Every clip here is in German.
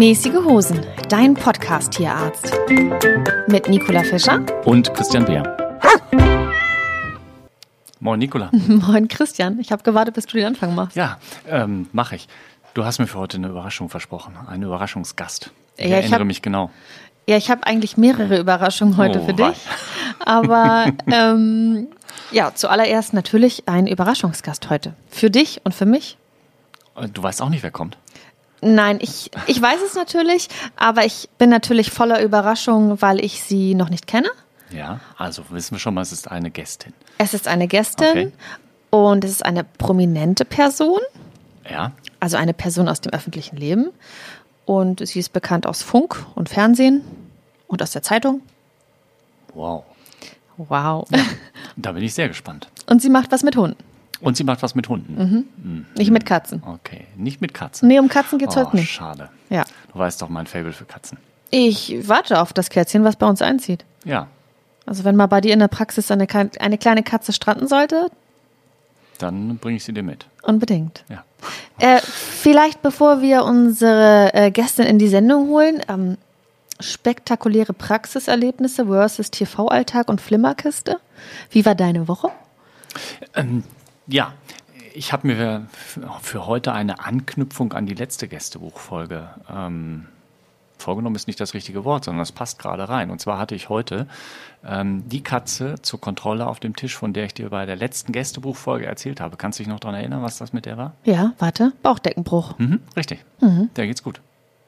Mäßige Hosen, dein Podcast-Tierarzt. Mit Nicola Fischer und Christian Beer. Moin, Nicola. Moin, Christian. Ich habe gewartet, bis du den Anfang machst. Ja, ähm, mache ich. Du hast mir für heute eine Überraschung versprochen, einen Überraschungsgast. Ich Ja, ich erinnere hab- mich genau. Ja, ich habe eigentlich mehrere Überraschungen heute Oh, für dich. Aber ähm, ja, zuallererst natürlich ein Überraschungsgast heute. Für dich und für mich. Äh, Du weißt auch nicht, wer kommt. Nein, ich, ich weiß es natürlich, aber ich bin natürlich voller Überraschung, weil ich sie noch nicht kenne. Ja, also wissen wir schon mal, es ist eine Gästin. Es ist eine Gästin Okay. und es ist eine prominente Person, Ja, also eine Person aus dem öffentlichen Leben. Und sie ist bekannt aus Funk und Fernsehen und aus der Zeitung. wow. Wow. Da bin ich sehr gespannt. Und sie macht was mit Hunden, Und sie macht was mit Hunden. Mhm. nicht mit Katzen. Okay, nicht mit Katzen. Nee, um Katzen geht's oh, heute nicht. schade. Ja. Du weißt doch mein Fable für Katzen. Ich warte auf das Kätzchen, was bei uns einzieht. Ja, Also wenn mal bei dir in der Praxis eine, eine kleine Katze stranden sollte, dann bringe ich sie dir mit. unbedingt. Ja. Äh, vielleicht bevor wir unsere äh, Gästin in die Sendung holen, ähm, spektakuläre Praxiserlebnisse versus TV-Alltag und Flimmerkiste. Wie war deine Woche? Ja, ich habe mir für heute eine Anknüpfung an die letzte Gästebuchfolge ähm, vorgenommen, ist nicht das richtige Wort, sondern das passt gerade rein. Und zwar hatte ich heute ähm, die Katze zur Kontrolle auf dem Tisch, von der ich dir bei der letzten Gästebuchfolge erzählt habe. Kannst du dich noch daran erinnern, was das mit der war? Ja, warte, Bauchdeckenbruch. Mhm, richtig. Der geht's gut.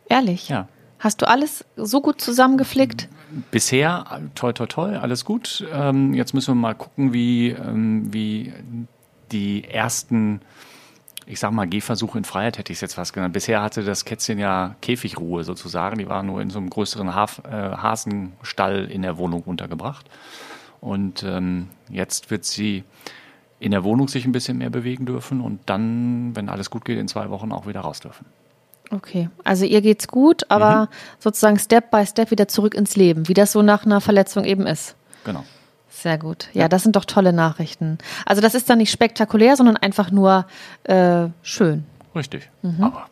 Ehrlich? Ja. Hast du alles so gut zusammengeflickt? Bisher, äh, toi, toi, toi, alles gut. Ähm, jetzt müssen wir mal gucken, wie, ähm, wie die ersten, ich sag mal, Gehversuche in Freiheit hätte ich es jetzt fast genannt. Bisher hatte das Kätzchen ja Käfigruhe sozusagen. Die war nur in so einem größeren Haf, äh, Hasenstall in der Wohnung untergebracht. Und ähm, jetzt wird sie in der Wohnung sich ein bisschen mehr bewegen dürfen und dann, wenn alles gut geht, in zwei Wochen auch wieder raus dürfen. Okay, also ihr geht's gut, aber sozusagen Step by Step wieder zurück ins Leben, wie das so nach einer Verletzung eben ist. Genau. Sehr gut. Ja, das sind doch tolle Nachrichten. Also das ist dann nicht spektakulär, sondern einfach nur äh, schön. Richtig. Aber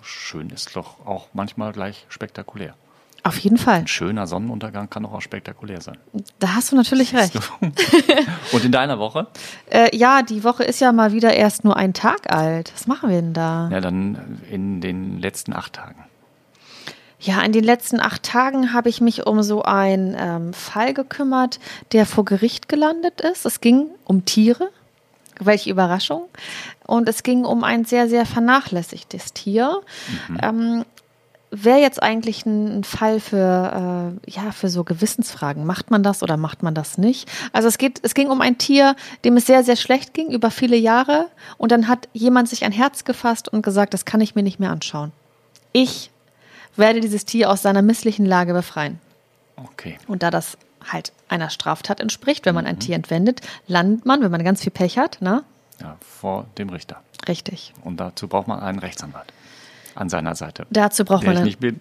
schön ist doch auch manchmal gleich spektakulär. Auf jeden Fall. Ein schöner Sonnenuntergang kann doch auch spektakulär sein. Da hast du natürlich recht. Und in deiner Woche? Äh, ja, die Woche ist ja mal wieder erst nur ein Tag alt. Was machen wir denn da? Ja, dann in den letzten acht Tagen. Ja, in den letzten acht Tagen habe ich mich um so einen ähm, Fall gekümmert, der vor Gericht gelandet ist. Es ging um Tiere. Welche Überraschung. Und es ging um ein sehr, sehr vernachlässigtes Tier. Ähm, Wäre jetzt eigentlich ein, ein Fall für, äh, ja, für so Gewissensfragen. Macht man das oder macht man das nicht? Also es geht, es ging um ein Tier, dem es sehr, sehr schlecht ging über viele Jahre. Und dann hat jemand sich ein Herz gefasst und gesagt, das kann ich mir nicht mehr anschauen. Ich werde dieses Tier aus seiner misslichen Lage befreien. Okay. Und da das halt einer Straftat entspricht, wenn man ein Tier entwendet, landet man, wenn man ganz viel Pech hat, ne? Ja, vor dem Richter. Richtig. Und dazu braucht man einen Rechtsanwalt an seiner Seite. Dazu braucht man einen, bin.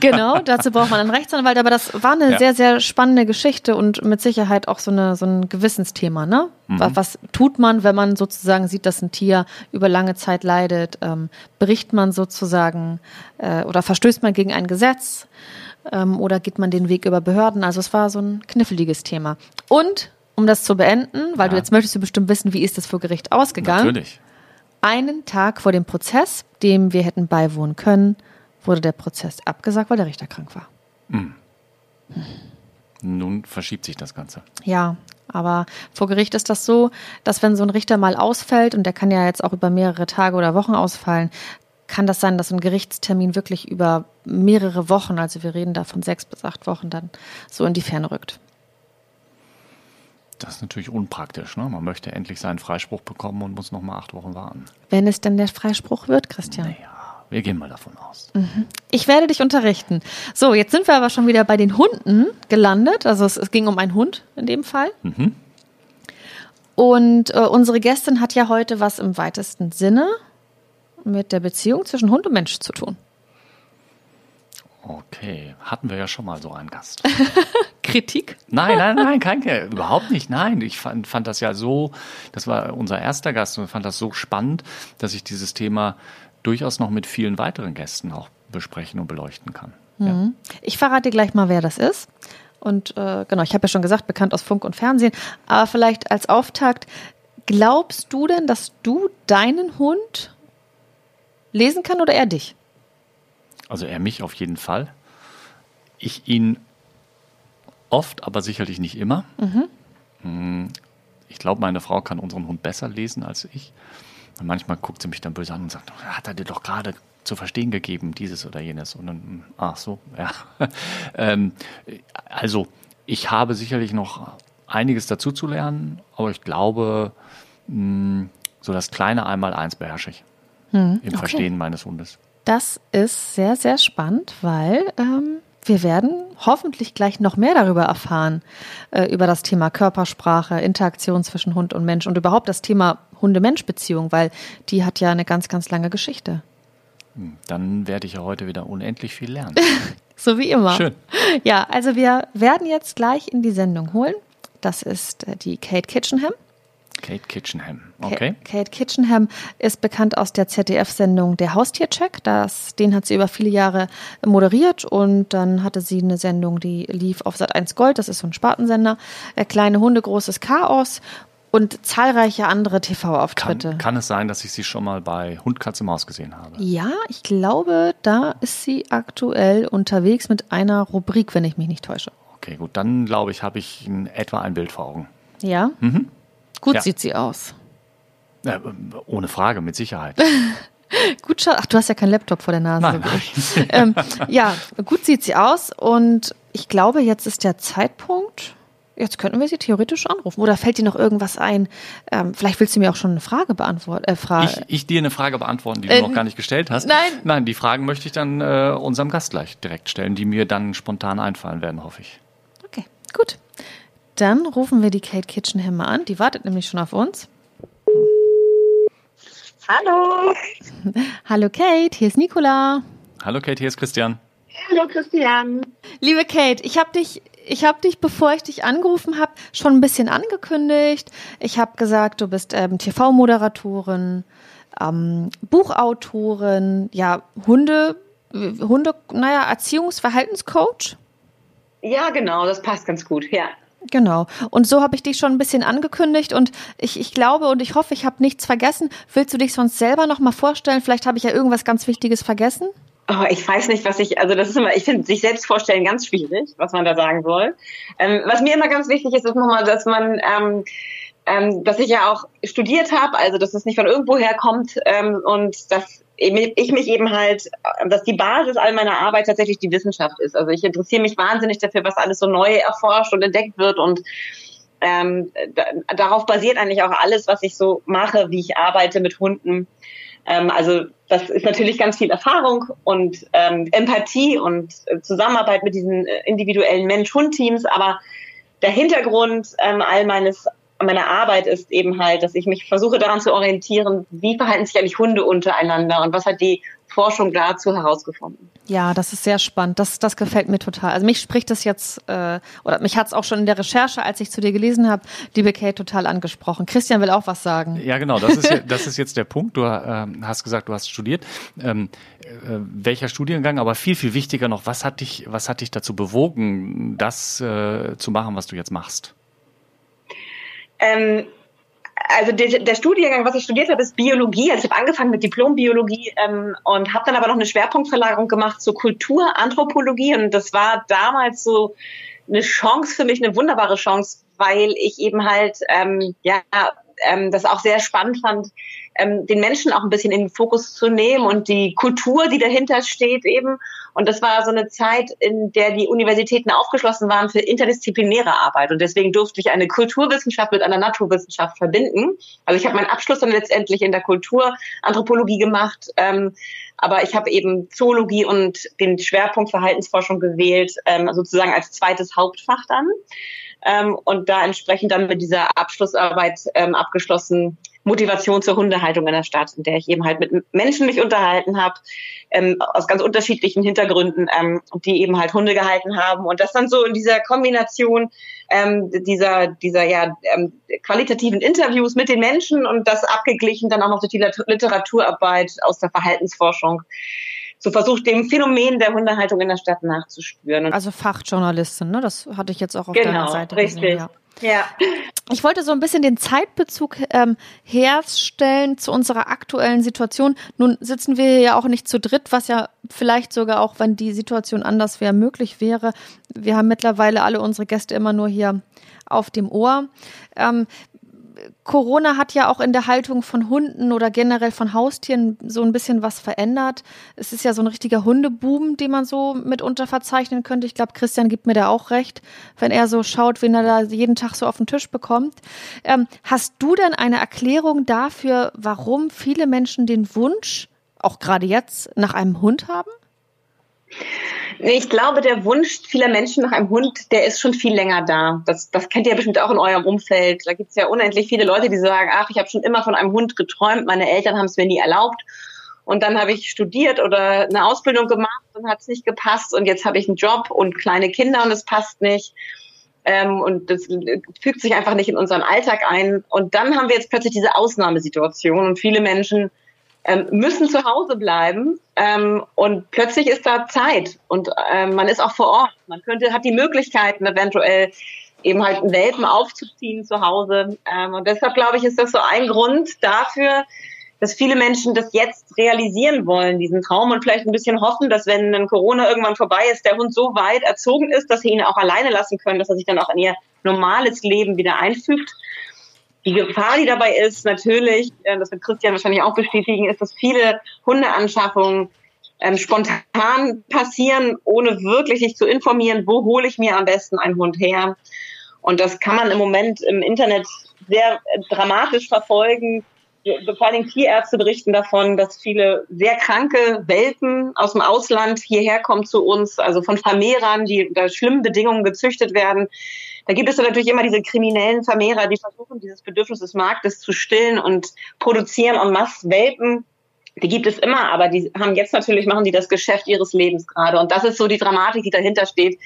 genau, dazu braucht man einen Rechtsanwalt, aber das war eine Ja. sehr, sehr spannende Geschichte und mit Sicherheit auch so, eine, so ein Gewissensthema, ne? Mhm. Was, was tut man, wenn man sozusagen sieht, dass ein Tier über lange Zeit leidet? Ähm, bricht man sozusagen äh, oder verstößt man gegen ein Gesetz? Ähm, oder geht man den Weg über Behörden? Also es war so ein kniffliges Thema. Und um das zu beenden, weil du Ja. jetzt möchtest du bestimmt wissen, wie ist das vor Gericht ausgegangen? Natürlich. Einen Tag vor dem Prozess, dem wir hätten beiwohnen können, wurde der Prozess abgesagt, weil der Richter krank war. Nun verschiebt sich das Ganze. Ja, aber vor Gericht ist das so, dass wenn so ein Richter mal ausfällt, und der kann ja jetzt auch über mehrere Tage oder Wochen ausfallen, kann das sein, dass ein Gerichtstermin wirklich über mehrere Wochen, also wir reden da von sechs bis acht Wochen, dann so in die Ferne rückt. Das ist natürlich unpraktisch. Ne? Man möchte endlich seinen Freispruch bekommen und muss noch mal acht Wochen warten. Wenn es denn der Freispruch wird, Christian. Naja, wir gehen mal davon aus. Ich werde dich unterrichten. So, jetzt sind wir aber schon wieder bei den Hunden gelandet. Also es, es ging um einen Hund in dem Fall. Und äh, unsere Gästin hat ja heute was im weitesten Sinne mit der Beziehung zwischen Hund und Mensch zu tun. Okay, hatten wir ja schon mal so einen Gast. Kritik? Nein, nein, nein, kein, überhaupt nicht. Nein, ich fand, fand das ja so, das war unser erster Gast und fand das so spannend, dass ich dieses Thema durchaus noch mit vielen weiteren Gästen auch besprechen und beleuchten kann. Mhm. Ja. Ich verrate dir gleich mal, wer das ist. Und äh, genau, ich habe ja schon gesagt, bekannt aus Funk und Fernsehen. Aber vielleicht als Auftakt, glaubst du denn, dass du deinen Hund lesen kann oder er dich? Also er mich auf jeden Fall. Ich ihn oft, aber sicherlich nicht immer. Mhm. Hm, ich glaube, meine Frau kann unseren Hund besser lesen als ich. Und manchmal guckt sie mich dann böse an und sagt, hat er dir doch gerade zu verstehen gegeben, dieses oder jenes. Und dann, hm, ach so, ja. ähm, also, ich habe sicherlich noch einiges dazu zu lernen, aber ich glaube, mh, hm, so das kleine Einmal-Eins beherrsche ich hm, im okay. Verstehen meines Hundes. Das ist sehr, sehr spannend, weil ähm, wir werden hoffentlich gleich noch mehr darüber erfahren, äh, über das Thema Körpersprache, Interaktion zwischen Hund und Mensch und überhaupt das Thema Hunde-Mensch-Beziehung, weil die hat ja eine ganz, ganz lange Geschichte. Hm, dann werde ich ja heute wieder unendlich viel lernen. so wie immer. Schön. Ja, also wir werden jetzt gleich in die Sendung holen. Das ist äh, die Kate Kitchenham. Kate Kitchenham, okay. Kate Kitchenham ist bekannt aus der ZDF-Sendung Der Haustiercheck. Das, den hat sie über viele Jahre moderiert und dann hatte sie eine Sendung, die lief auf Sat1 Gold, das ist so ein Spartensender. Äh, Kleine Hunde, großes Chaos und zahlreiche andere TV-Auftritte. Kann, kann, es sein, dass ich sie schon mal bei Hund, Katze, Maus gesehen habe? Ja, ich glaube, da ist sie aktuell unterwegs mit einer Rubrik, wenn ich mich nicht täusche. Okay, gut, dann glaube ich, habe ich in etwa ein Bild vor Augen. Ja? Mhm. Gut ja. sieht sie aus. Ja, ohne Frage, mit Sicherheit. gut Ach, du hast ja keinen Laptop vor der Nase. Nein, nein. ähm, ja, gut sieht sie aus und ich glaube, jetzt ist der Zeitpunkt Jetzt könnten wir sie theoretisch anrufen. Oder fällt dir noch irgendwas ein? Ähm, vielleicht willst du mir auch schon eine Frage beantworten. Äh, Fra ich, ich, dir eine Frage beantworten, die du äh, noch gar nicht gestellt hast. Nein. Nein, die Fragen möchte ich dann äh, unserem Gast gleich direkt stellen, die mir dann spontan einfallen werden, hoffe ich. Okay, gut. Dann rufen wir die Kate Kitchenham mal an. Die wartet nämlich schon auf uns. Hallo. Hallo Kate, hier ist Nicola. Hallo Kate, hier ist Christian. Hallo Christian. Liebe Kate, ich habe dich ich habe dich, bevor ich dich angerufen habe, schon ein bisschen angekündigt. Ich habe gesagt, du bist ähm, TV-Moderatorin, ähm, Buchautorin, ja, Hunde, Hunde, naja, Erziehungsverhaltenscoach. Ja, genau, das passt ganz gut, ja. Genau. Und so habe ich dich schon ein bisschen angekündigt und ich, ich glaube und ich hoffe, ich habe nichts vergessen. Willst du dich sonst selber noch mal vorstellen? Vielleicht habe ich ja irgendwas ganz Wichtiges vergessen. Oh, ich weiß nicht, was ich, also das ist immer, ich finde sich selbst vorstellen ganz schwierig, was man da sagen soll. Ähm, was mir immer ganz wichtig ist, ist nochmal, dass man, ähm, ähm, dass ich ja auch studiert habe, also dass es nicht von irgendwo herkommt ähm, und dass ich mich eben halt, dass die Basis all meiner Arbeit tatsächlich die Wissenschaft ist. Also ich interessiere mich wahnsinnig dafür, was alles so neu erforscht und entdeckt wird und ähm, da, darauf basiert eigentlich auch alles, was ich so mache, wie ich arbeite mit Hunden. Ähm, also das ist natürlich ganz viel Erfahrung und ähm, Empathie und äh, Zusammenarbeit mit diesen äh, individuellen Mensch-Hund-Teams, aber der Hintergrund ähm, all meines meiner Arbeit ist eben halt, dass ich mich versuche daran zu orientieren, wie verhalten sich eigentlich Hunde untereinander und was hat die Forschung dazu herausgefunden. Ja, das ist sehr spannend. Das, das gefällt mir total. Also mich spricht das jetzt, äh, oder mich hat es auch schon in der Recherche, als ich zu dir gelesen habe, liebe Kate, total angesprochen. Christian will auch was sagen. Ja, genau. Das ist, das ist jetzt der Punkt. Du äh, hast gesagt, du hast studiert. Ähm, äh, welcher Studiengang? Aber viel, viel wichtiger noch, was hat dich, was hat dich dazu bewogen, das äh, zu machen, was du jetzt machst? Ähm, also der, der, Studiengang, was ich studiert habe, ist Biologie. Also ich habe angefangen mit Diplombiologie ähm, und habe dann aber noch eine Schwerpunktverlagerung gemacht zur Kulturanthropologie. Und das war damals so eine Chance für mich, eine wunderbare Chance, weil ich eben halt ähm, ja ähm, das auch sehr spannend fand, ähm, den Menschen auch ein bisschen in den Fokus zu nehmen und die Kultur, die dahinter steht eben. Und das war so eine Zeit, in der die Universitäten aufgeschlossen waren für interdisziplinäre Arbeit. Und deswegen durfte ich eine Kulturwissenschaft mit einer Naturwissenschaft verbinden. Also ich habe meinen Abschluss dann letztendlich in der Kulturanthropologie gemacht. Ähm, aber ich habe eben Zoologie und den Schwerpunkt Verhaltensforschung gewählt, ähm, sozusagen als zweites Hauptfach dann. Ähm, und da entsprechend dann mit dieser Abschlussarbeit ähm, abgeschlossen Motivation zur Hundehaltung in der Stadt, in der ich eben halt mit Menschen mich unterhalten habe, ähm, aus ganz unterschiedlichen Hintergründen, ähm, die eben halt Hunde gehalten haben. Und das dann so in dieser Kombination ähm, dieser, dieser ja, ähm, qualitativen Interviews mit den Menschen und das abgeglichen dann auch noch durch die Literaturarbeit aus der Verhaltensforschung so versucht, dem Phänomen der Hundehaltung in der Stadt nachzuspüren. Also Fachjournalistin, ne? Das hatte ich jetzt auch auf genau, deiner Seite richtig. gesehen. Ja. Ja. Ich wollte so ein bisschen den Zeitbezug ähm, herstellen zu unserer aktuellen Situation. Nun sitzen wir hier ja auch nicht zu dritt, was ja vielleicht sogar auch, wenn die Situation anders wäre, möglich wäre. Wir haben mittlerweile alle unsere Gäste immer nur hier auf dem Ohr. Ähm, Corona hat ja auch in der Haltung von Hunden oder generell von Haustieren so ein bisschen was verändert. Es ist ja so ein richtiger Hundeboom, den man so mitunter verzeichnen könnte. Ich glaube, Christian gibt mir da auch recht, wenn er so schaut, wen er da jeden Tag so auf den Tisch bekommt. Ähm, hast du denn eine Erklärung dafür, warum viele Menschen den Wunsch, auch gerade jetzt, nach einem Hund haben? Ich glaube, der Wunsch vieler Menschen nach einem Hund, der ist schon viel länger da. Das, das kennt ihr bestimmt auch in eurem Umfeld. Da gibt es ja unendlich viele Leute, die sagen, ach, ich habe schon immer von einem Hund geträumt, meine Eltern haben es mir nie erlaubt. Und dann habe ich studiert oder eine Ausbildung gemacht und hat es nicht gepasst. Und jetzt habe ich einen Job und kleine Kinder und es passt nicht. Ähm, und das fügt sich einfach nicht in unseren Alltag ein. Und dann haben wir jetzt plötzlich diese Ausnahmesituation und viele Menschen ähm, müssen zu Hause bleiben ähm, und plötzlich ist da Zeit und ähm, man ist auch vor Ort. Man könnte hat die Möglichkeiten eventuell eben halt einen Welpen aufzuziehen zu Hause ähm, und deshalb glaube ich ist das so ein Grund dafür, dass viele Menschen das jetzt realisieren wollen, diesen Traum und vielleicht ein bisschen hoffen, dass wenn dann Corona irgendwann vorbei ist, der Hund so weit erzogen ist, dass sie ihn auch alleine lassen können, dass er sich dann auch in ihr normales Leben wieder einfügt. Die Gefahr, die dabei ist, natürlich, äh, das wird Christian wahrscheinlich auch bestätigen, ist, dass viele Hundeanschaffungen ähm, spontan passieren, ohne wirklich sich zu informieren, wo hole ich mir am besten einen Hund her. Und das kann man im Moment im Internet sehr äh, dramatisch verfolgen. Vor allem Tierärzte berichten davon, dass viele sehr kranke Welpen aus dem Ausland hierher kommen zu uns, also von Vermehrern, die unter schlimmen Bedingungen gezüchtet werden, da gibt es dann natürlich immer diese kriminellen Vermehrer, die versuchen, dieses Bedürfnis des Marktes zu stillen und produzieren en masse Welpen. Die gibt es immer, aber die haben jetzt natürlich, machen die das Geschäft ihres Lebens gerade. Und das ist so die Dramatik, die dahinter steht,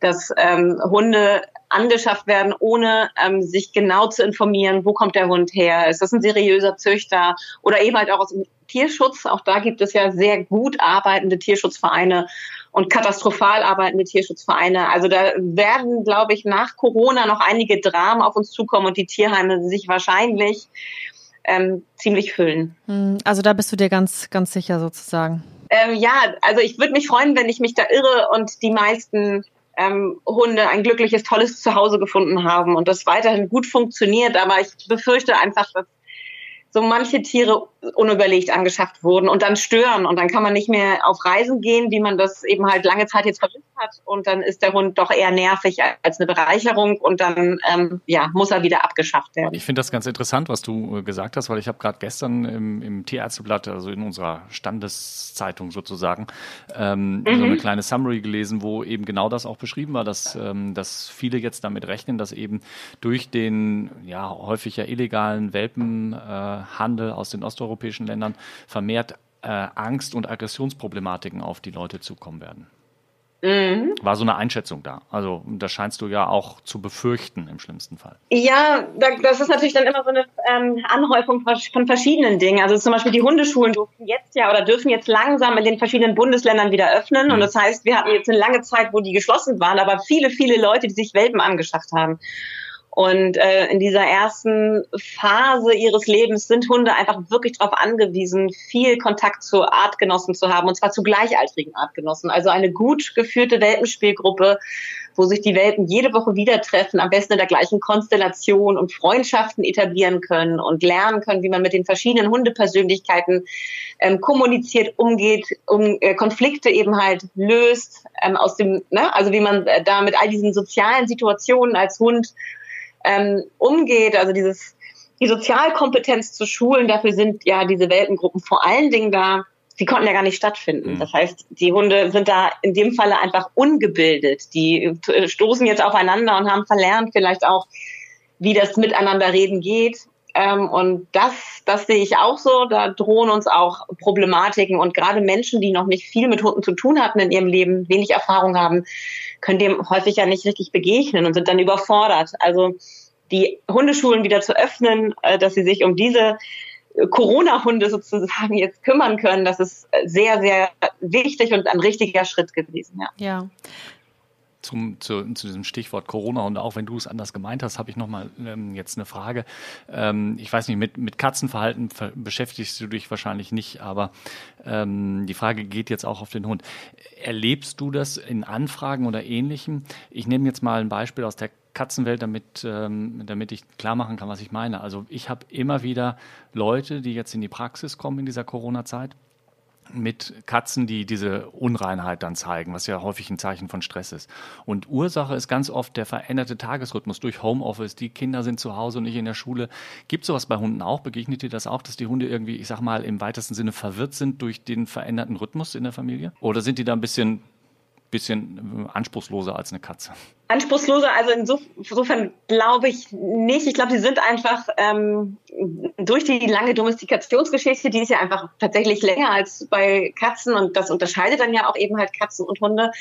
dass ähm, Hunde angeschafft werden, ohne ähm, sich genau zu informieren, wo kommt der Hund her, ist das ein seriöser Züchter oder eben halt auch aus dem Tierschutz. Auch da gibt es ja sehr gut arbeitende Tierschutzvereine und katastrophal arbeitende Tierschutzvereine. Also da werden, glaube ich, nach Corona noch einige Dramen auf uns zukommen und die Tierheime sich wahrscheinlich ähm, ziemlich füllen. Hm, also da bist du dir ganz, ganz sicher sozusagen. Ähm, ja, also ich würde mich freuen, wenn ich mich da irre und die meisten ähm, Hunde ein glückliches, tolles Zuhause gefunden haben und das weiterhin gut funktioniert. Aber ich befürchte einfach, dass so manche Tiere unüberlegt angeschafft wurden und dann stören und dann kann man nicht mehr auf Reisen gehen, wie man das eben halt lange Zeit jetzt vermisst hat und dann ist der Hund doch eher nervig als eine Bereicherung und dann ähm, ja muss er wieder abgeschafft werden. Ich finde das ganz interessant, was du äh, gesagt hast, weil ich habe gerade gestern im, im Tierärzteblatt, also in unserer Standeszeitung sozusagen, ähm, mhm. so eine kleine Summary gelesen, wo eben genau das auch beschrieben war, dass, ähm, dass viele jetzt damit rechnen, dass eben durch den ja häufig ja illegalen Welpenhandel äh, aus den osteuropäischen Ländern vermehrt äh, Angst- und Aggressionsproblematiken auf die Leute zukommen werden. Mhm. War so eine Einschätzung da. Also das scheinst du ja auch zu befürchten im schlimmsten Fall. Ja, das ist natürlich dann immer so eine ähm, Anhäufung von verschiedenen Dingen. Also zum Beispiel die Hundeschulen durften jetzt ja oder dürfen jetzt langsam in den verschiedenen Bundesländern wieder öffnen. Mhm. Und das heißt, wir hatten jetzt eine lange Zeit, wo die geschlossen waren, aber viele, viele Leute, die sich Welpen angeschafft haben. Und äh, in dieser ersten Phase ihres Lebens sind Hunde einfach wirklich darauf angewiesen, viel Kontakt zu Artgenossen zu haben, und zwar zu gleichaltrigen Artgenossen. Also eine gut geführte Welpenspielgruppe, wo sich die Welpen jede Woche wieder treffen, am besten in der gleichen Konstellation und Freundschaften etablieren können und lernen können, wie man mit den verschiedenen Hundepersönlichkeiten ähm, kommuniziert, umgeht, um äh, Konflikte eben halt löst, ähm, aus dem, ne, also wie man äh, da mit all diesen sozialen Situationen als Hund ähm, umgeht, also dieses die Sozialkompetenz zu schulen, dafür sind ja diese Weltengruppen vor allen Dingen da. Sie konnten ja gar nicht stattfinden. Mhm. Das heißt, die Hunde sind da in dem Falle einfach ungebildet. Die stoßen jetzt aufeinander und haben verlernt vielleicht auch, wie das Miteinander reden geht. Ähm, und das, das sehe ich auch so. Da drohen uns auch Problematiken. Und gerade Menschen, die noch nicht viel mit Hunden zu tun hatten in ihrem Leben, wenig Erfahrung haben, können dem häufig ja nicht richtig begegnen und sind dann überfordert. Also die Hundeschulen wieder zu öffnen, äh, dass sie sich um diese Corona-Hunde sozusagen jetzt kümmern können, das ist sehr, sehr wichtig und ein richtiger Schritt gewesen. Ja. ja zum, zu, zu diesem Stichwort Corona und auch wenn du es anders gemeint hast, habe ich nochmal ähm, jetzt eine Frage. Ähm, ich weiß nicht, mit, mit Katzenverhalten beschäftigst du dich wahrscheinlich nicht, aber ähm, die Frage geht jetzt auch auf den Hund. Erlebst du das in Anfragen oder ähnlichem? Ich nehme jetzt mal ein Beispiel aus der Katzenwelt, damit, ähm, damit ich klar machen kann, was ich meine. Also ich habe immer wieder Leute, die jetzt in die Praxis kommen in dieser Corona-Zeit mit Katzen, die diese Unreinheit dann zeigen, was ja häufig ein Zeichen von Stress ist. Und Ursache ist ganz oft der veränderte Tagesrhythmus durch Homeoffice. Die Kinder sind zu Hause und nicht in der Schule. Gibt sowas bei Hunden auch? Begegnet dir das auch, dass die Hunde irgendwie, ich sag mal, im weitesten Sinne verwirrt sind durch den veränderten Rhythmus in der Familie? Oder sind die da ein bisschen, bisschen anspruchsloser als eine Katze? Anspruchsloser, also insofern glaube ich nicht. Ich glaube, sie sind einfach ähm, durch die lange Domestikationsgeschichte, die ist ja einfach tatsächlich länger als bei Katzen und das unterscheidet dann ja auch eben halt Katzen und Hunde,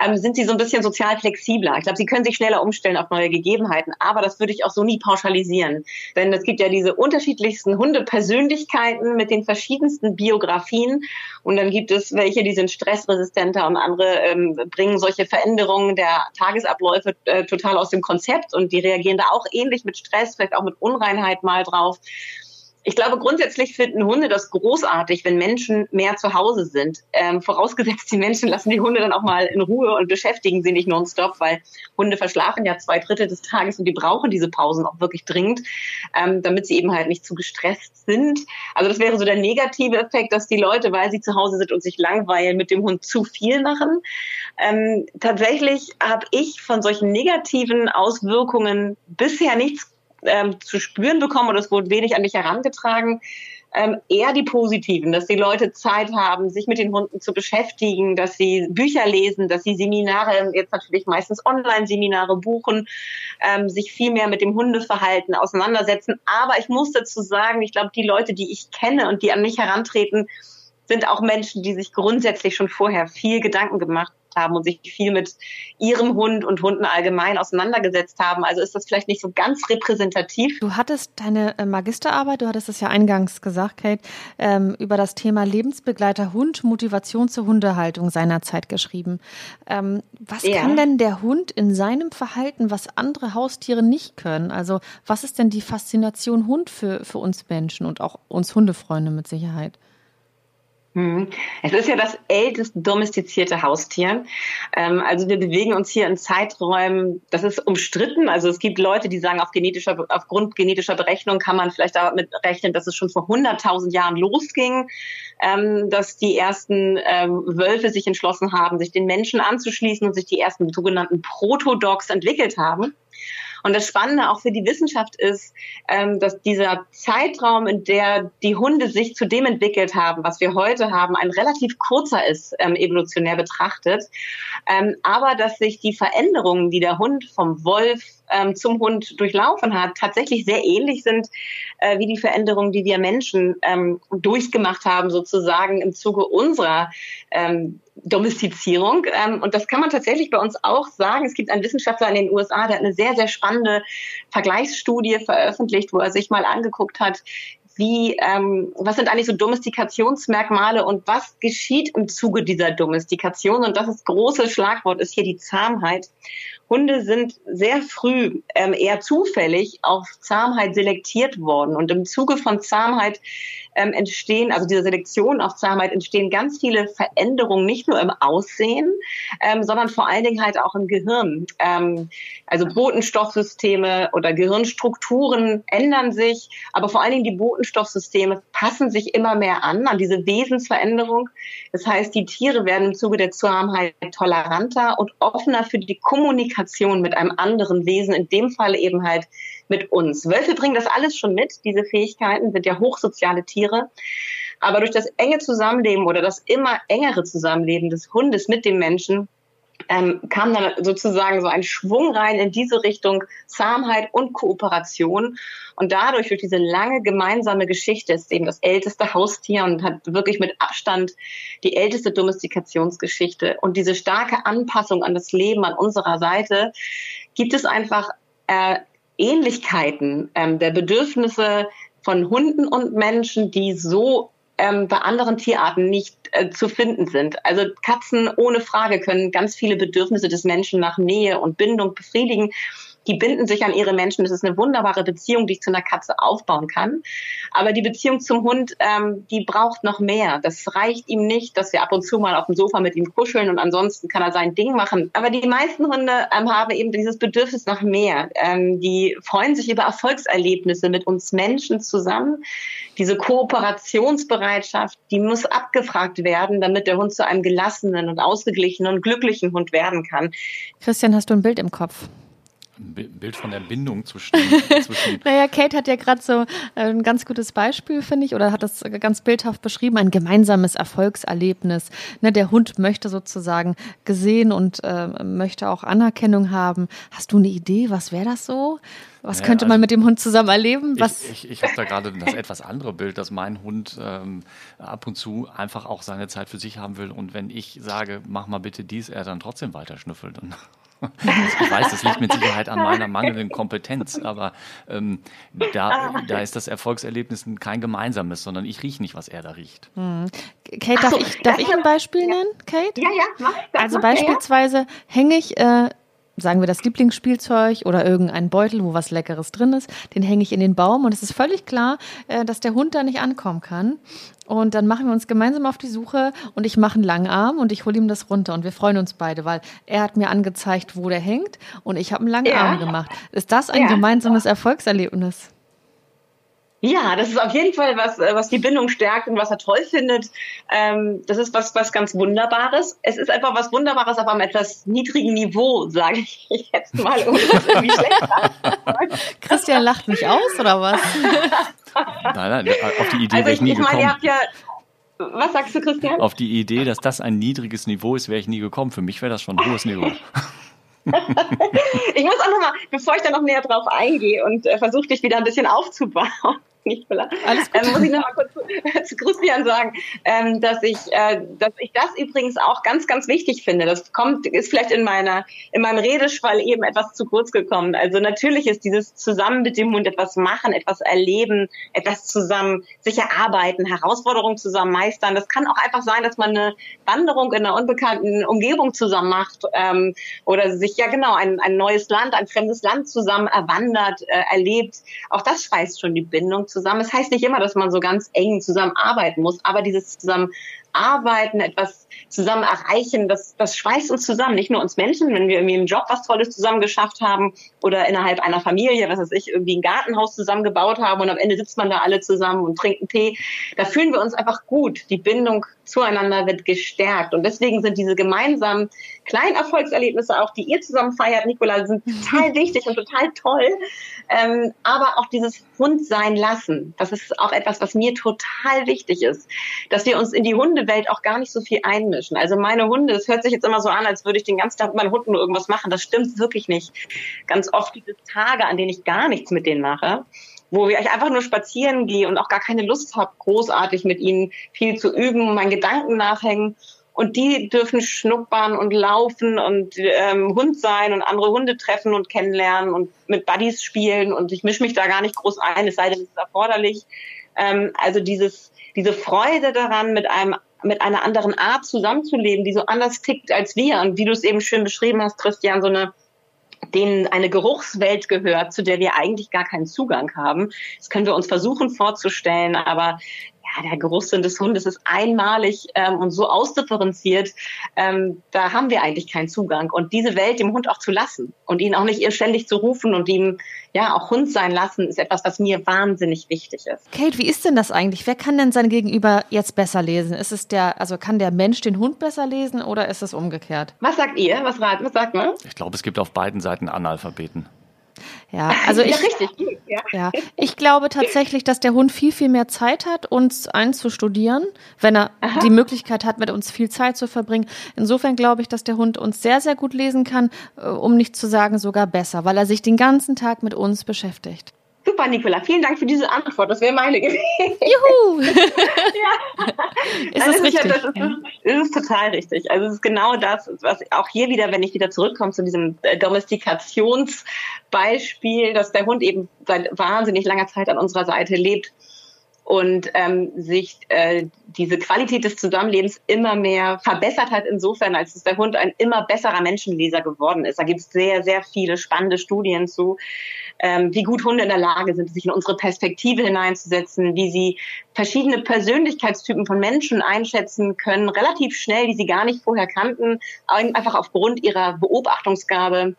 ähm, sind sie so ein bisschen sozial flexibler. Ich glaube, sie können sich schneller umstellen auf neue Gegebenheiten, aber das würde ich auch so nie pauschalisieren. Denn es gibt ja diese unterschiedlichsten Hundepersönlichkeiten mit den verschiedensten Biografien und dann gibt es welche, die sind stressresistenter und andere ähm, bringen solche Veränderungen der Tagesabläufe Abläufe äh, total aus dem Konzept und die reagieren da auch ähnlich mit Stress, vielleicht auch mit Unreinheit mal drauf. Ich glaube, grundsätzlich finden Hunde das großartig, wenn Menschen mehr zu Hause sind. Ähm, vorausgesetzt, die Menschen lassen die Hunde dann auch mal in Ruhe und beschäftigen sie nicht nonstop, weil Hunde verschlafen ja zwei Drittel des Tages und die brauchen diese Pausen auch wirklich dringend, ähm, damit sie eben halt nicht zu gestresst sind. Also das wäre so der negative Effekt, dass die Leute, weil sie zu Hause sind und sich langweilen, mit dem Hund zu viel machen. Ähm, tatsächlich habe ich von solchen negativen Auswirkungen bisher nichts ähm, zu spüren bekommen oder es wurde wenig an mich herangetragen. Ähm, eher die positiven, dass die Leute Zeit haben, sich mit den Hunden zu beschäftigen, dass sie Bücher lesen, dass sie Seminare, jetzt natürlich meistens Online-Seminare buchen, ähm, sich viel mehr mit dem Hundeverhalten auseinandersetzen. Aber ich muss dazu sagen, ich glaube, die Leute, die ich kenne und die an mich herantreten, sind auch Menschen, die sich grundsätzlich schon vorher viel Gedanken gemacht haben und sich viel mit ihrem Hund und Hunden allgemein auseinandergesetzt haben. Also ist das vielleicht nicht so ganz repräsentativ. Du hattest deine äh, Magisterarbeit, du hattest es ja eingangs gesagt, Kate, ähm, über das Thema Lebensbegleiter Hund, Motivation zur Hundehaltung seinerzeit geschrieben. Ähm, was ja. kann denn der Hund in seinem Verhalten, was andere Haustiere nicht können? Also was ist denn die Faszination Hund für, für uns Menschen und auch uns Hundefreunde mit Sicherheit? Hm. Es ist ja das ältest domestizierte Haustier. Ähm, also wir bewegen uns hier in Zeiträumen, das ist umstritten. Also es gibt Leute, die sagen, auf genetischer, aufgrund genetischer Berechnung kann man vielleicht damit rechnen, dass es schon vor 100.000 Jahren losging, ähm, dass die ersten ähm, Wölfe sich entschlossen haben, sich den Menschen anzuschließen und sich die ersten sogenannten Protodogs entwickelt haben. Und das Spannende auch für die Wissenschaft ist, ähm, dass dieser Zeitraum, in der die Hunde sich zu dem entwickelt haben, was wir heute haben, ein relativ kurzer ist, ähm, evolutionär betrachtet. Ähm, aber dass sich die Veränderungen, die der Hund vom Wolf ähm, zum Hund durchlaufen hat, tatsächlich sehr ähnlich sind äh, wie die Veränderungen, die wir Menschen ähm, durchgemacht haben, sozusagen im Zuge unserer ähm, Domestizierung. Ähm, und das kann man tatsächlich bei uns auch sagen. Es gibt einen Wissenschaftler in den USA, der hat eine sehr, sehr spannende Vergleichsstudie veröffentlicht, wo er sich mal angeguckt hat, wie, ähm, was sind eigentlich so Domestikationsmerkmale und was geschieht im Zuge dieser Domestikation? Und das ist große Schlagwort ist hier die Zahmheit. Hunde sind sehr früh ähm, eher zufällig auf Zahmheit selektiert worden. Und im Zuge von Zahmheit ähm, entstehen, also dieser Selektion auf Zahmheit, entstehen ganz viele Veränderungen, nicht nur im Aussehen, ähm, sondern vor allen Dingen halt auch im Gehirn. Ähm, also Botenstoffsysteme oder Gehirnstrukturen ändern sich, aber vor allen Dingen die Botenstoffsysteme passen sich immer mehr an, an diese Wesensveränderung. Das heißt, die Tiere werden im Zuge der Zahmheit toleranter und offener für die Kommunikation mit einem anderen Wesen, in dem Fall eben halt mit uns. Wölfe bringen das alles schon mit, diese Fähigkeiten, sind ja hochsoziale Tiere. Aber durch das enge Zusammenleben oder das immer engere Zusammenleben des Hundes mit dem Menschen ähm, kam dann sozusagen so ein Schwung rein in diese Richtung Zahmheit und Kooperation. Und dadurch, durch diese lange gemeinsame Geschichte, ist eben das älteste Haustier und hat wirklich mit Abstand die älteste Domestikationsgeschichte. Und diese starke Anpassung an das Leben an unserer Seite gibt es einfach äh, Ähnlichkeiten ähm, der Bedürfnisse von Hunden und Menschen, die so ähm, bei anderen Tierarten nicht äh, zu finden sind. Also Katzen ohne Frage können ganz viele Bedürfnisse des Menschen nach Nähe und Bindung befriedigen die binden sich an ihre Menschen. Das ist eine wunderbare Beziehung, die ich zu einer Katze aufbauen kann. Aber die Beziehung zum Hund, ähm, die braucht noch mehr. Das reicht ihm nicht, dass wir ab und zu mal auf dem Sofa mit ihm kuscheln und ansonsten kann er sein Ding machen. Aber die meisten Hunde ähm, haben eben dieses Bedürfnis nach mehr. Ähm, die freuen sich über Erfolgserlebnisse mit uns Menschen zusammen. Diese Kooperationsbereitschaft, die muss abgefragt werden, damit der Hund zu einem gelassenen und ausgeglichenen und glücklichen Hund werden kann. Christian, hast du ein Bild im Kopf? Ein Bild von der Bindung zwischen. zwischen naja, Kate hat ja gerade so äh, ein ganz gutes Beispiel, finde ich, oder hat das ganz bildhaft beschrieben, ein gemeinsames Erfolgserlebnis. Ne, der Hund möchte sozusagen gesehen und äh, möchte auch Anerkennung haben. Hast du eine Idee, was wäre das so? Was ja, könnte man also mit dem Hund zusammen erleben? Was ich, ich, ich habe da gerade das etwas andere Bild, dass mein Hund ähm, ab und zu einfach auch seine Zeit für sich haben will und wenn ich sage, mach mal bitte dies, er dann trotzdem weiter schnüffelt. Ich weiß, das liegt mit Sicherheit an meiner mangelnden Kompetenz, aber ähm, da, da ist das Erfolgserlebnis kein gemeinsames, sondern ich rieche nicht, was er da riecht. Hm. Kate, darf, so, ich, darf ich ein Beispiel nennen, Kate? Ja, ja, mach, Also beispielsweise hänge ich äh, sagen wir das Lieblingsspielzeug oder irgendein Beutel, wo was Leckeres drin ist, den hänge ich in den Baum und es ist völlig klar, äh, dass der Hund da nicht ankommen kann. Und dann machen wir uns gemeinsam auf die Suche und ich mache einen langen Arm und ich hole ihm das runter und wir freuen uns beide, weil er hat mir angezeigt, wo der hängt und ich habe einen langen ja. Arm gemacht. Ist das ein ja. gemeinsames Erfolgserlebnis? Ja, das ist auf jeden Fall was, äh, was die Bindung stärkt und was er toll findet. Ähm, das ist was, was ganz Wunderbares. Es ist einfach was Wunderbares auf einem etwas niedrigen Niveau, sage ich jetzt mal, um das irgendwie schlecht Christian lacht mich aus, oder was? nein, nein, auf die Idee also wäre ich nie ich gekommen. Meine, ihr habt ja was sagst du, Christian? Auf die Idee, dass das ein niedriges Niveau ist, wäre ich nie gekommen. Für mich wäre das schon ein hohes Niveau. ich muss auch nochmal, bevor ich da noch näher drauf eingehe und äh, versuche dich wieder ein bisschen aufzubauen, Nicola. Alles gut. Ähm, muss ich noch mal kurz zu, zu Christian sagen, ähm, dass ich, äh, dass ich das übrigens auch ganz, ganz wichtig finde. Das kommt, ist vielleicht in meiner, in meinem Redeschwall eben etwas zu kurz gekommen. Also natürlich ist dieses zusammen mit dem Hund etwas machen, etwas erleben, etwas zusammen sich erarbeiten, Herausforderungen zusammen meistern. Das kann auch einfach sein, dass man eine Wanderung in einer unbekannten Umgebung zusammen macht ähm, oder sich ja genau ein, ein neues Land, ein fremdes Land zusammen erwandert, äh, erlebt. Auch das schweißt schon die Bindung zusammen. Es das heißt nicht immer, dass man so ganz eng zusammenarbeiten muss, aber dieses Zusammenarbeiten, etwas zusammen erreichen, das, das schweißt uns zusammen. Nicht nur uns Menschen, wenn wir irgendwie im Job was Tolles zusammen geschafft haben oder innerhalb einer Familie, was weiß ich, irgendwie ein Gartenhaus zusammengebaut haben und am Ende sitzt man da alle zusammen und trinkt einen Tee. Da fühlen wir uns einfach gut. Die Bindung zueinander wird gestärkt. Und deswegen sind diese gemeinsamen kleinen Erfolgserlebnisse auch, die ihr zusammen feiert, Nicola, sind total wichtig und total toll. Ähm, aber auch dieses Hund sein lassen, das ist auch etwas, was mir total wichtig ist, dass wir uns in die Hundewelt auch gar nicht so viel einmischen. Also meine Hunde, es hört sich jetzt immer so an, als würde ich den ganzen Tag mit meinen Hunden nur irgendwas machen. Das stimmt wirklich nicht. Ganz oft gibt es Tage, an denen ich gar nichts mit denen mache wo ich einfach nur spazieren gehe und auch gar keine Lust habe, großartig mit ihnen viel zu üben, meinen Gedanken nachhängen. Und die dürfen schnuppern und laufen und ähm, Hund sein und andere Hunde treffen und kennenlernen und mit Buddies spielen. Und ich mische mich da gar nicht groß ein, es sei denn, es ist erforderlich. Ähm, also dieses, diese Freude daran, mit einem mit einer anderen Art zusammenzuleben, die so anders tickt als wir. Und wie du es eben schön beschrieben hast, Christian, so eine denen eine Geruchswelt gehört, zu der wir eigentlich gar keinen Zugang haben. Das können wir uns versuchen vorzustellen, aber ja, der Geruchssinn des Hundes ist einmalig ähm, und so ausdifferenziert, ähm, da haben wir eigentlich keinen Zugang. Und diese Welt dem Hund auch zu lassen und ihn auch nicht ständig zu rufen und ihm ja auch Hund sein lassen, ist etwas, was mir wahnsinnig wichtig ist. Kate, wie ist denn das eigentlich? Wer kann denn sein Gegenüber jetzt besser lesen? Ist es der, also kann der Mensch den Hund besser lesen oder ist es umgekehrt? Was sagt ihr? Was, was sagt man? Ich glaube, es gibt auf beiden Seiten Analphabeten. Ja, also ich, ja, ja. ich glaube tatsächlich, dass der Hund viel, viel mehr Zeit hat, uns einzustudieren, wenn er Aha. die Möglichkeit hat, mit uns viel Zeit zu verbringen. Insofern glaube ich, dass der Hund uns sehr, sehr gut lesen kann, äh, um nicht zu sagen sogar besser, weil er sich den ganzen Tag mit uns beschäftigt. Super, Nicola. Vielen Dank für diese Antwort. Das wäre meine gewesen. Juhu! ja. Ist das, das richtig? Ist das, ist, das ist total richtig. Also es ist genau das, was auch hier wieder, wenn ich wieder zurückkomme zu diesem äh, Domestikationsbeispiel, dass der Hund eben seit wahnsinnig langer Zeit an unserer Seite lebt und ähm, sich äh, diese Qualität des Zusammenlebens immer mehr verbessert hat, insofern, als dass der Hund ein immer besserer Menschenleser geworden ist. Da gibt es sehr, sehr viele spannende Studien zu, ähm, wie gut Hunde in der Lage sind, sich in unsere Perspektive hineinzusetzen, wie sie verschiedene Persönlichkeitstypen von Menschen einschätzen können, relativ schnell, die sie gar nicht vorher kannten, einfach aufgrund ihrer Beobachtungsgabe.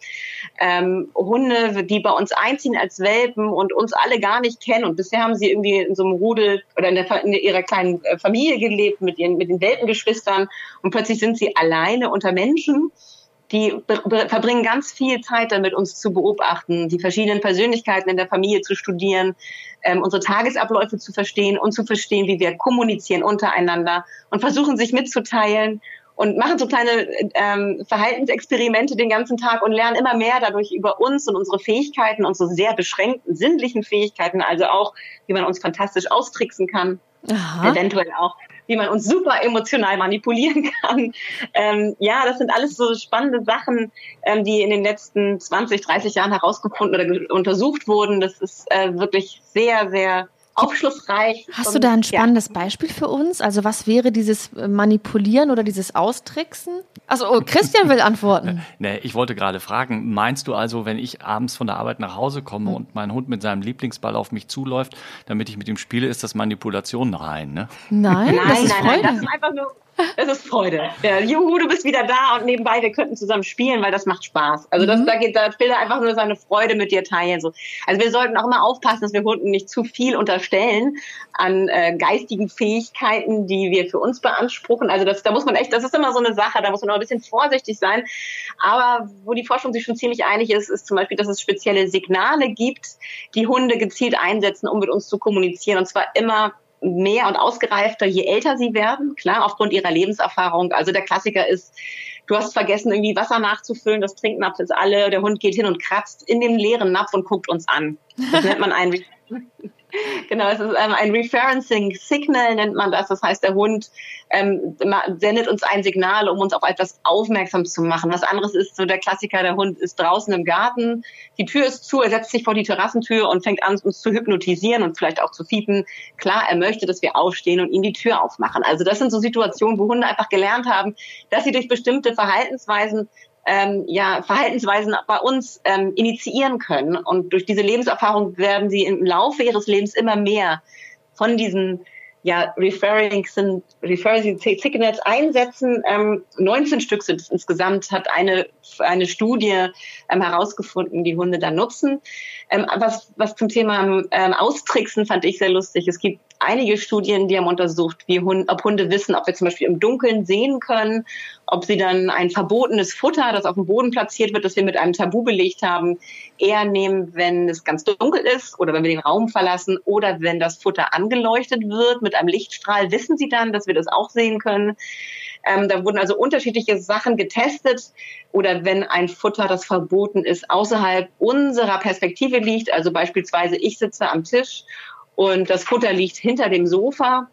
Ähm, Hunde, die bei uns einziehen als Welpen und uns alle gar nicht kennen und bisher haben sie irgendwie in so einem Rudel oder in, der, in ihrer kleinen äh, Familie gelebt mit ihren mit den Welpengeschwistern und plötzlich sind sie alleine unter Menschen die verbringen ganz viel Zeit damit, uns zu beobachten, die verschiedenen Persönlichkeiten in der Familie zu studieren, ähm, unsere Tagesabläufe zu verstehen und zu verstehen, wie wir kommunizieren untereinander und versuchen sich mitzuteilen und machen so kleine ähm, Verhaltensexperimente den ganzen Tag und lernen immer mehr dadurch über uns und unsere Fähigkeiten, unsere sehr beschränkten sinnlichen Fähigkeiten, also auch, wie man uns fantastisch austricksen kann. Aha. Eventuell auch, wie man uns super emotional manipulieren kann. Ähm, ja, das sind alles so spannende Sachen, ähm, die in den letzten 20, 30 Jahren herausgefunden oder untersucht wurden. Das ist äh, wirklich sehr, sehr aufschlussreich. Hast und, du da ein spannendes ja. Beispiel für uns? Also was wäre dieses äh, Manipulieren oder dieses Austricksen? Also oh, Christian will antworten. nee, ich wollte gerade fragen, meinst du also, wenn ich abends von der Arbeit nach Hause komme hm. und mein Hund mit seinem Lieblingsball auf mich zuläuft, damit ich mit ihm spiele, ist das Manipulation rein, ne? Nein, nein, das ist nein, nein, das ist einfach nur es ist Freude. Ja, juhu, du bist wieder da und nebenbei, wir könnten zusammen spielen, weil das macht Spaß. Also das, mhm. da geht, da will er einfach nur seine Freude mit dir teilen. So. Also wir sollten auch immer aufpassen, dass wir Hunden nicht zu viel unterstellen an äh, geistigen Fähigkeiten, die wir für uns beanspruchen. Also das, da muss man echt, das ist immer so eine Sache, da muss man auch ein bisschen vorsichtig sein. Aber wo die Forschung sich schon ziemlich einig ist, ist zum Beispiel, dass es spezielle Signale gibt, die Hunde gezielt einsetzen, um mit uns zu kommunizieren. Und zwar immer mehr und ausgereifter, je älter sie werden, klar, aufgrund ihrer Lebenserfahrung. Also der Klassiker ist, du hast vergessen, irgendwie Wasser nachzufüllen, das Trinknapf ist alle, der Hund geht hin und kratzt in dem leeren Napf und guckt uns an. Das nennt man ein Genau, es ist ähm, ein Referencing Signal, nennt man das. Das heißt, der Hund ähm, sendet uns ein Signal, um uns auf etwas aufmerksam zu machen. Was anderes ist so der Klassiker, der Hund ist draußen im Garten, die Tür ist zu, er setzt sich vor die Terrassentür und fängt an, uns zu hypnotisieren und vielleicht auch zu fiepen. Klar, er möchte, dass wir aufstehen und ihm die Tür aufmachen. Also das sind so Situationen, wo Hunde einfach gelernt haben, dass sie durch bestimmte Verhaltensweisen ähm, ja, Verhaltensweisen bei uns ähm, initiieren können. Und durch diese Lebenserfahrung werden sie im Laufe ihres Lebens immer mehr von diesen ja, Referring Referring Signals einsetzen. Ähm, 19 Stück sind es insgesamt, hat eine, eine Studie ähm, herausgefunden, die Hunde da nutzen. Ähm, was, was zum Thema ähm, Austricksen fand ich sehr lustig. Es gibt einige Studien, die haben untersucht, wie Hunde, ob Hunde wissen, ob wir zum Beispiel im Dunkeln sehen können, ob sie dann ein verbotenes Futter, das auf dem Boden platziert wird, das wir mit einem Tabu belegt haben, eher nehmen, wenn es ganz dunkel ist oder wenn wir den Raum verlassen oder wenn das Futter angeleuchtet wird mit einem Lichtstrahl, wissen sie dann, dass wir das auch sehen können. Ähm, da wurden also unterschiedliche Sachen getestet oder wenn ein Futter, das verboten ist, außerhalb unserer Perspektive liegt, also beispielsweise ich sitze am Tisch und das Futter liegt hinter dem Sofa,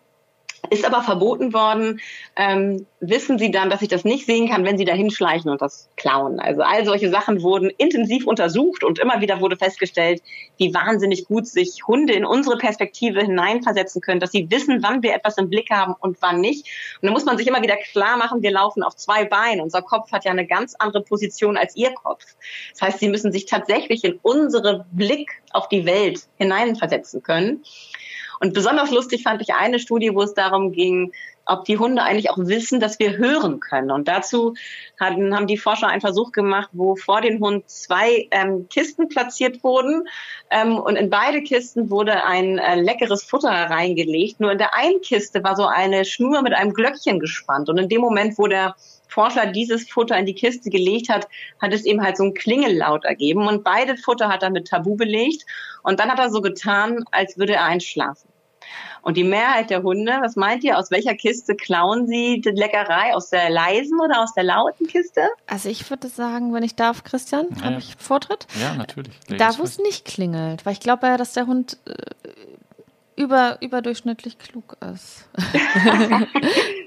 ist aber verboten worden, ähm, wissen Sie dann, dass ich das nicht sehen kann, wenn Sie da hinschleichen und das klauen. Also all solche Sachen wurden intensiv untersucht und immer wieder wurde festgestellt, wie wahnsinnig gut sich Hunde in unsere Perspektive hineinversetzen können, dass sie wissen, wann wir etwas im Blick haben und wann nicht. Und da muss man sich immer wieder klar machen, wir laufen auf zwei Beinen. Unser Kopf hat ja eine ganz andere Position als Ihr Kopf. Das heißt, Sie müssen sich tatsächlich in unsere Blick auf die Welt hineinversetzen können. Und besonders lustig fand ich eine Studie, wo es darum ging, ob die Hunde eigentlich auch wissen, dass wir hören können. Und dazu hatten, haben die Forscher einen Versuch gemacht, wo vor den Hund zwei ähm, Kisten platziert wurden. Ähm, und in beide Kisten wurde ein äh, leckeres Futter reingelegt. Nur in der einen Kiste war so eine Schnur mit einem Glöckchen gespannt. Und in dem Moment, wo der Forscher dieses Futter in die Kiste gelegt hat, hat es eben halt so ein Klingellaut ergeben. Und beide Futter hat er mit Tabu belegt. Und dann hat er so getan, als würde er einschlafen. Und die Mehrheit der Hunde, was meint ihr, aus welcher Kiste klauen sie die Leckerei? Aus der leisen oder aus der lauten Kiste? Also ich würde sagen, wenn ich darf, Christian, ja, habe ich Vortritt? Ja, natürlich. Da, wo es nicht klingelt, weil ich glaube ja, dass der Hund äh, über, überdurchschnittlich klug ist.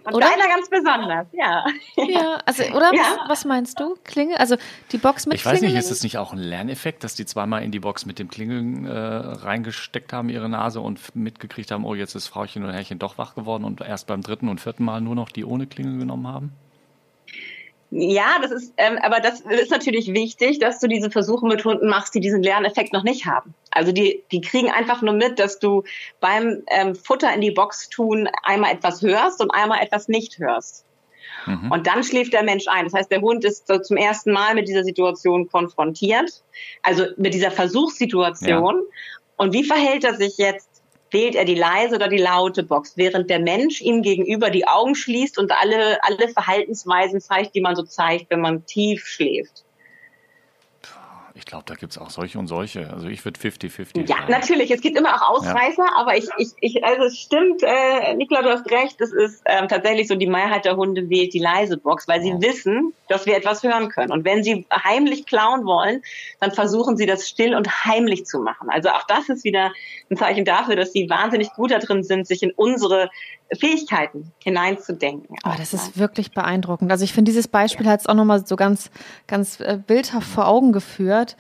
Und oder? deiner ganz besonders, ja. Ja, also, oder? Ja. Was, was, meinst du? Klingel? Also die Box mit Ich weiß nicht, ist es nicht auch ein Lerneffekt, dass die zweimal in die Box mit dem Klingeln äh, reingesteckt haben, ihre Nase und mitgekriegt haben, oh, jetzt ist Frauchen oder Herrchen doch wach geworden und erst beim dritten und vierten Mal nur noch die ohne Klingel genommen haben? Ja, das ist, ähm, aber das ist natürlich wichtig, dass du diese Versuche mit Hunden machst, die diesen Lerneffekt noch nicht haben. Also die, die kriegen einfach nur mit, dass du beim ähm, Futter in die Box tun einmal etwas hörst und einmal etwas nicht hörst. Mhm. Und dann schläft der Mensch ein. Das heißt, der Hund ist so zum ersten Mal mit dieser Situation konfrontiert, also mit dieser Versuchssituation. Ja. Und wie verhält er sich jetzt wählt er die leise oder die laute Box, während der Mensch ihm gegenüber die Augen schließt und alle, alle Verhaltensweisen zeigt, die man so zeigt, wenn man tief schläft. Ich glaube, da gibt es auch solche und solche. Also ich würde 50-50. Ja, sagen. natürlich. Es gibt immer auch Ausreißer, ja. aber ich, ich, ich, also es stimmt, äh, Nikola, du hast recht, es ist ähm, tatsächlich so, die Mehrheit der Hunde wählt die leise Box, weil sie ja. wissen, dass wir etwas hören können. Und wenn sie heimlich klauen wollen, dann versuchen sie das still und heimlich zu machen. Also auch das ist wieder ein Zeichen dafür, dass sie wahnsinnig gut darin sind, sich in unsere Fähigkeiten hineinzudenken. Oh, das ist wirklich beeindruckend. Also ich finde, dieses Beispiel hat es auch nochmal so ganz, ganz äh, bildhaft vor Augen geführt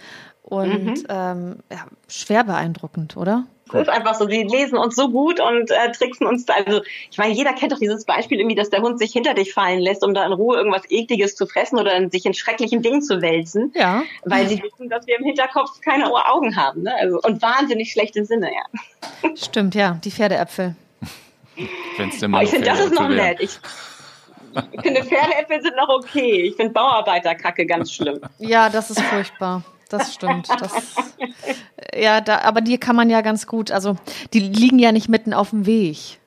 und mhm. ähm, ja, schwer beeindruckend, oder? Es ist einfach so, die lesen uns so gut und äh, tricksen uns. Da. Also ich meine, jeder kennt doch dieses Beispiel irgendwie, dass der Hund sich hinter dich fallen lässt, um da in Ruhe irgendwas Ekliges zu fressen oder in sich in schrecklichen Dingen zu wälzen. Ja. Weil sie wissen, dass wir im Hinterkopf keine Augen haben. Ne? Also, und wahnsinnig schlechte Sinne, ja. Stimmt, ja, die Pferdeäpfel. Wenn's denn mal ich finde, das ist noch nett. Ich, ich finde, Pferdeäpfel sind noch okay. Ich finde Bauarbeiterkacke ganz schlimm. Ja, das ist furchtbar. Das stimmt. Das, ja, da, aber die kann man ja ganz gut, also die liegen ja nicht mitten auf dem Weg.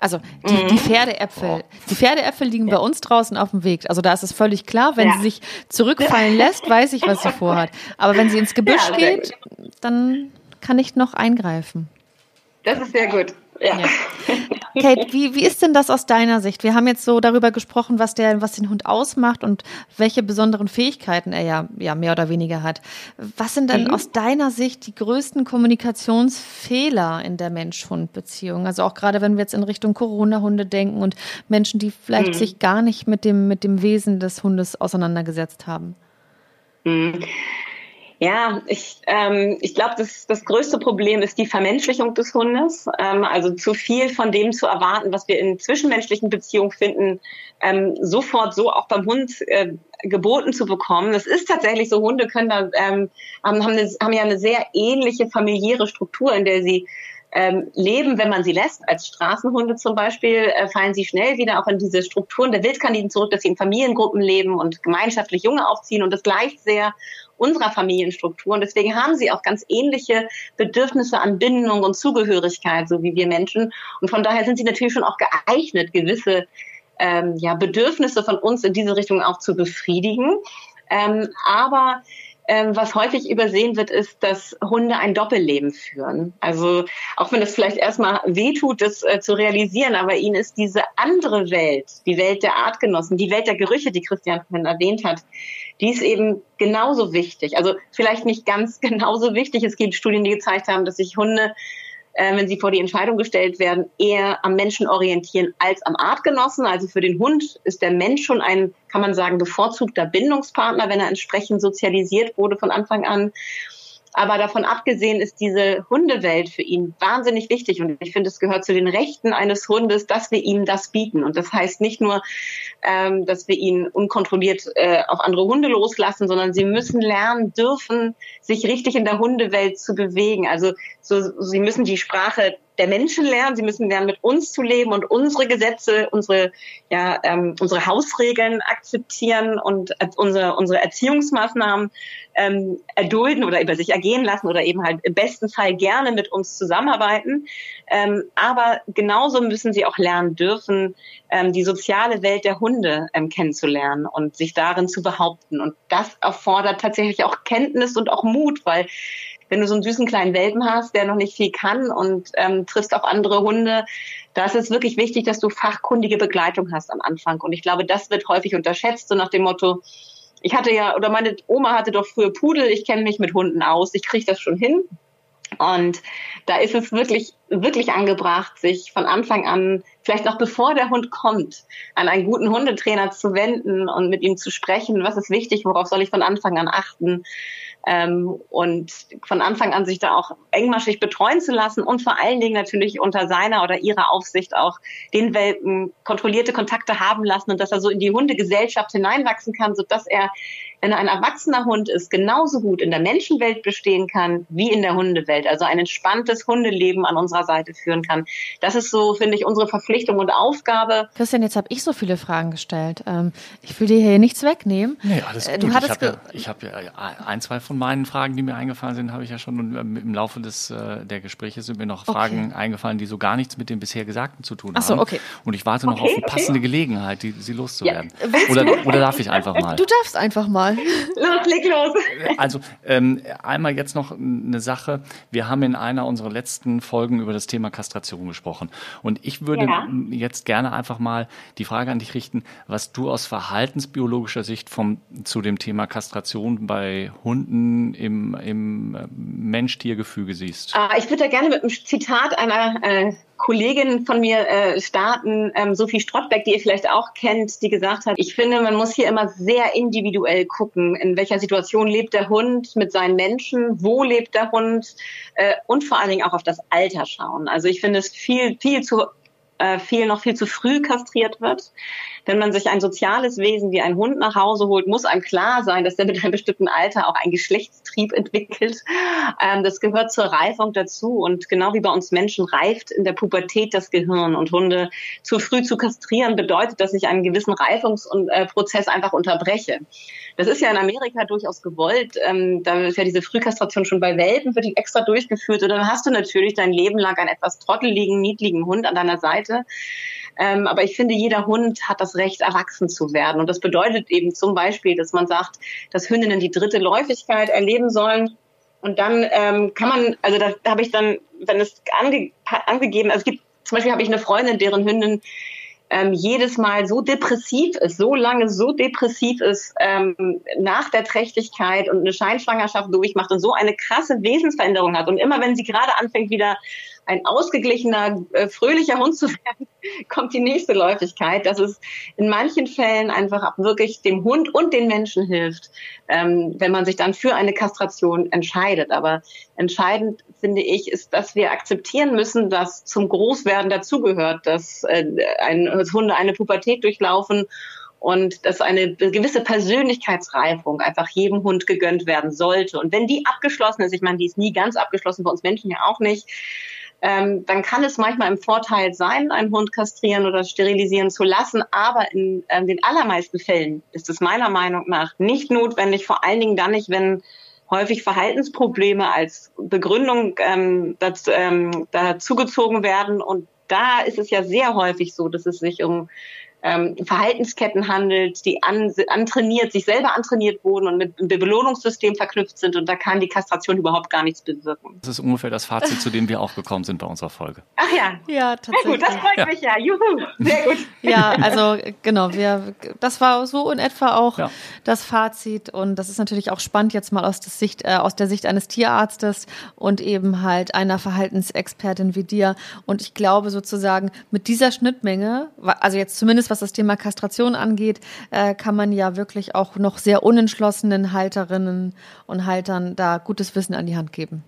Also die, mhm. die Pferdeäpfel, die Pferdeäpfel liegen ja. bei uns draußen auf dem Weg. Also da ist es völlig klar, wenn ja. sie sich zurückfallen lässt, weiß ich, was sie vorhat. Aber wenn sie ins Gebüsch ja, geht, dann kann ich noch eingreifen. Das ist sehr gut. Ja. ja. Kate, wie, wie ist denn das aus deiner Sicht? Wir haben jetzt so darüber gesprochen, was, der, was den Hund ausmacht und welche besonderen Fähigkeiten er ja, ja mehr oder weniger hat. Was sind denn mhm. aus deiner Sicht die größten Kommunikationsfehler in der Mensch-Hund-Beziehung? Also auch gerade wenn wir jetzt in Richtung Corona-Hunde denken und Menschen, die vielleicht mhm. sich gar nicht mit dem, mit dem Wesen des Hundes auseinandergesetzt haben. Mhm. Ja, ich, ähm, ich glaube, das, das größte Problem ist die Vermenschlichung des Hundes. Ähm, also zu viel von dem zu erwarten, was wir in zwischenmenschlichen Beziehungen finden, ähm, sofort so auch beim Hund äh, geboten zu bekommen. Das ist tatsächlich so, Hunde können da, ähm, haben, haben, eine, haben ja eine sehr ähnliche familiäre Struktur, in der sie ähm, leben, wenn man sie lässt. Als Straßenhunde zum Beispiel äh, fallen sie schnell wieder auch in diese Strukturen der Wildkaniden zurück, dass sie in Familiengruppen leben und gemeinschaftlich Junge aufziehen. Und das gleicht sehr unserer Familienstruktur. Und deswegen haben sie auch ganz ähnliche Bedürfnisse an Bindung und Zugehörigkeit, so wie wir Menschen. Und von daher sind sie natürlich schon auch geeignet, gewisse ähm, ja, Bedürfnisse von uns in diese Richtung auch zu befriedigen. Ähm, aber ähm, was häufig übersehen wird, ist, dass Hunde ein Doppelleben führen. Also auch wenn es vielleicht erstmal wehtut, das äh, zu realisieren, aber ihnen ist diese andere Welt, die Welt der Artgenossen, die Welt der Gerüche, die Christian vorhin erwähnt hat, die ist eben genauso wichtig. Also vielleicht nicht ganz genauso wichtig. Es gibt Studien, die gezeigt haben, dass sich Hunde äh, wenn sie vor die Entscheidung gestellt werden, eher am Menschen orientieren als am Artgenossen. Also für den Hund ist der Mensch schon ein, kann man sagen, bevorzugter Bindungspartner, wenn er entsprechend sozialisiert wurde von Anfang an. Aber davon abgesehen ist diese Hundewelt für ihn wahnsinnig wichtig. Und ich finde, es gehört zu den Rechten eines Hundes, dass wir ihm das bieten. Und das heißt nicht nur, ähm, dass wir ihn unkontrolliert äh, auf andere Hunde loslassen, sondern sie müssen lernen dürfen, sich richtig in der Hundewelt zu bewegen. Also so, sie müssen die Sprache der Menschen lernen. Sie müssen lernen, mit uns zu leben und unsere Gesetze, unsere, ja, ähm, unsere Hausregeln akzeptieren und äh, unsere, unsere Erziehungsmaßnahmen ähm, erdulden oder über sich ergehen lassen oder eben halt im besten Fall gerne mit uns zusammenarbeiten. Ähm, aber genauso müssen sie auch lernen dürfen, ähm, die soziale Welt der Hunde ähm, kennenzulernen und sich darin zu behaupten. Und das erfordert tatsächlich auch Kenntnis und auch Mut, weil wenn du so einen süßen kleinen Welpen hast, der noch nicht viel kann und ähm, triffst auf andere Hunde, da ist es wirklich wichtig, dass du fachkundige Begleitung hast am Anfang. Und ich glaube, das wird häufig unterschätzt, so nach dem Motto, ich hatte ja, oder meine Oma hatte doch früher Pudel, ich kenne mich mit Hunden aus, ich kriege das schon hin. Und da ist es wirklich, wirklich angebracht, sich von Anfang an, vielleicht noch bevor der Hund kommt, an einen guten Hundetrainer zu wenden und mit ihm zu sprechen. Was ist wichtig? Worauf soll ich von Anfang an achten? ähm, und von Anfang an sich da auch engmaschig betreuen zu lassen und vor allen Dingen natürlich unter seiner oder ihrer Aufsicht auch den Welpen kontrollierte Kontakte haben lassen und dass er so in die Hundegesellschaft hineinwachsen kann, sodass er wenn ein erwachsener Hund ist, genauso gut in der Menschenwelt bestehen kann wie in der Hundewelt. Also ein entspanntes Hundeleben an unserer Seite führen kann. Das ist so, finde ich, unsere Verpflichtung und Aufgabe. Christian, jetzt habe ich so viele Fragen gestellt. Ähm, ich will dir hier nichts wegnehmen. Nee, alles äh, gut. Du hattest ich habe ja, hab ja ein, zwei von meinen Fragen, die mir eingefallen sind, habe ich ja schon und ähm, im Laufe des, äh, der Gespräche sind mir noch okay. Fragen eingefallen, die so gar nichts mit dem bisher Gesagten zu tun haben. Ach so, okay. Und ich warte noch okay, auf eine passende okay. Gelegenheit, die, sie loszuwerden. Ja, oder, oder darf ich einfach mal? Du darfst einfach mal. Los, leg los. Also ähm, einmal jetzt noch eine Sache. Wir haben in einer unserer letzten Folgen über das Thema Kastration gesprochen. Und ich würde ja. jetzt gerne einfach mal die Frage an dich richten, was du aus verhaltensbiologischer Sicht vom, zu dem Thema Kastration bei Hunden im, im äh, Mensch-Tier-Gefüge siehst. Ah, ich würde da gerne mit einem Zitat einer äh, Kollegin von mir äh, starten, ähm, Sophie Strottbeck, die ihr vielleicht auch kennt, die gesagt hat, ich finde, man muss hier immer sehr individuell gucken, in welcher Situation lebt der Hund mit seinen Menschen, wo lebt der Hund äh, und vor allen Dingen auch auf das Alter schauen. Also ich finde es viel, viel zu äh, viel noch viel zu früh kastriert wird. Wenn man sich ein soziales Wesen wie ein Hund nach Hause holt, muss einem klar sein, dass der mit einem bestimmten Alter auch einen Geschlechtstrieb entwickelt. Ähm, das gehört zur Reifung dazu. Und genau wie bei uns Menschen reift in der Pubertät das Gehirn. Und Hunde zu früh zu kastrieren bedeutet, dass ich einen gewissen Reifungsprozess einfach unterbreche. Das ist ja in Amerika durchaus gewollt. Ähm, da ist ja diese Frühkastration schon bei Welpen, wird die extra durchgeführt. Und dann hast du natürlich dein Leben lang einen etwas trotteligen, niedligen Hund an deiner Seite. Ähm, aber ich finde, jeder Hund hat das Recht, erwachsen zu werden. Und das bedeutet eben zum Beispiel, dass man sagt, dass Hündinnen die dritte Läufigkeit erleben sollen. Und dann ähm, kann man, also da, da habe ich dann, wenn es ange, angegeben, also es gibt, zum Beispiel habe ich eine Freundin, deren Hündin ähm, jedes Mal so depressiv ist, so lange so depressiv ist ähm, nach der Trächtigkeit und eine Scheinschwangerschaft durchmacht und so eine krasse Wesensveränderung hat. Und immer wenn sie gerade anfängt, wieder ein ausgeglichener, äh, fröhlicher Hund zu werden, kommt die nächste Läufigkeit, dass es in manchen Fällen einfach wirklich dem Hund und den Menschen hilft, ähm, wenn man sich dann für eine Kastration entscheidet. Aber entscheidend finde ich, ist, dass wir akzeptieren müssen, dass zum Großwerden dazugehört, dass äh, ein, dass Hunde eine Pubertät durchlaufen und dass eine gewisse Persönlichkeitsreifung einfach jedem Hund gegönnt werden sollte. Und wenn die abgeschlossen ist, ich meine, die ist nie ganz abgeschlossen, bei uns Menschen ja auch nicht, ähm, dann kann es manchmal im Vorteil sein, einen Hund kastrieren oder sterilisieren zu lassen. Aber in ähm, den allermeisten Fällen ist es meiner Meinung nach nicht notwendig, vor allen Dingen dann nicht, wenn häufig Verhaltensprobleme als Begründung ähm, dazu, ähm, dazugezogen werden. Und da ist es ja sehr häufig so, dass es sich um ähm, Verhaltensketten handelt, die an, antrainiert, sich selber antrainiert wurden und mit einem Belohnungssystem verknüpft sind. Und da kann die Kastration überhaupt gar nichts bewirken. Das ist ungefähr das Fazit, zu dem wir auch gekommen sind bei unserer Folge. Ach ja. Ja, tatsächlich. Sehr gut, das freut ja. mich ja. Juhu. Sehr gut. Ja, also genau, wir, das war so in etwa auch ja. das Fazit. Und das ist natürlich auch spannend jetzt mal aus der Sicht, äh, aus der Sicht eines Tierarztes und eben halt einer Verhaltensexpertin wie dir. Und ich glaube sozusagen mit dieser Schnittmenge, also jetzt zumindest was was das Thema Kastration angeht, äh, kann man ja wirklich auch noch sehr unentschlossenen Halterinnen und Haltern da gutes Wissen an die Hand geben.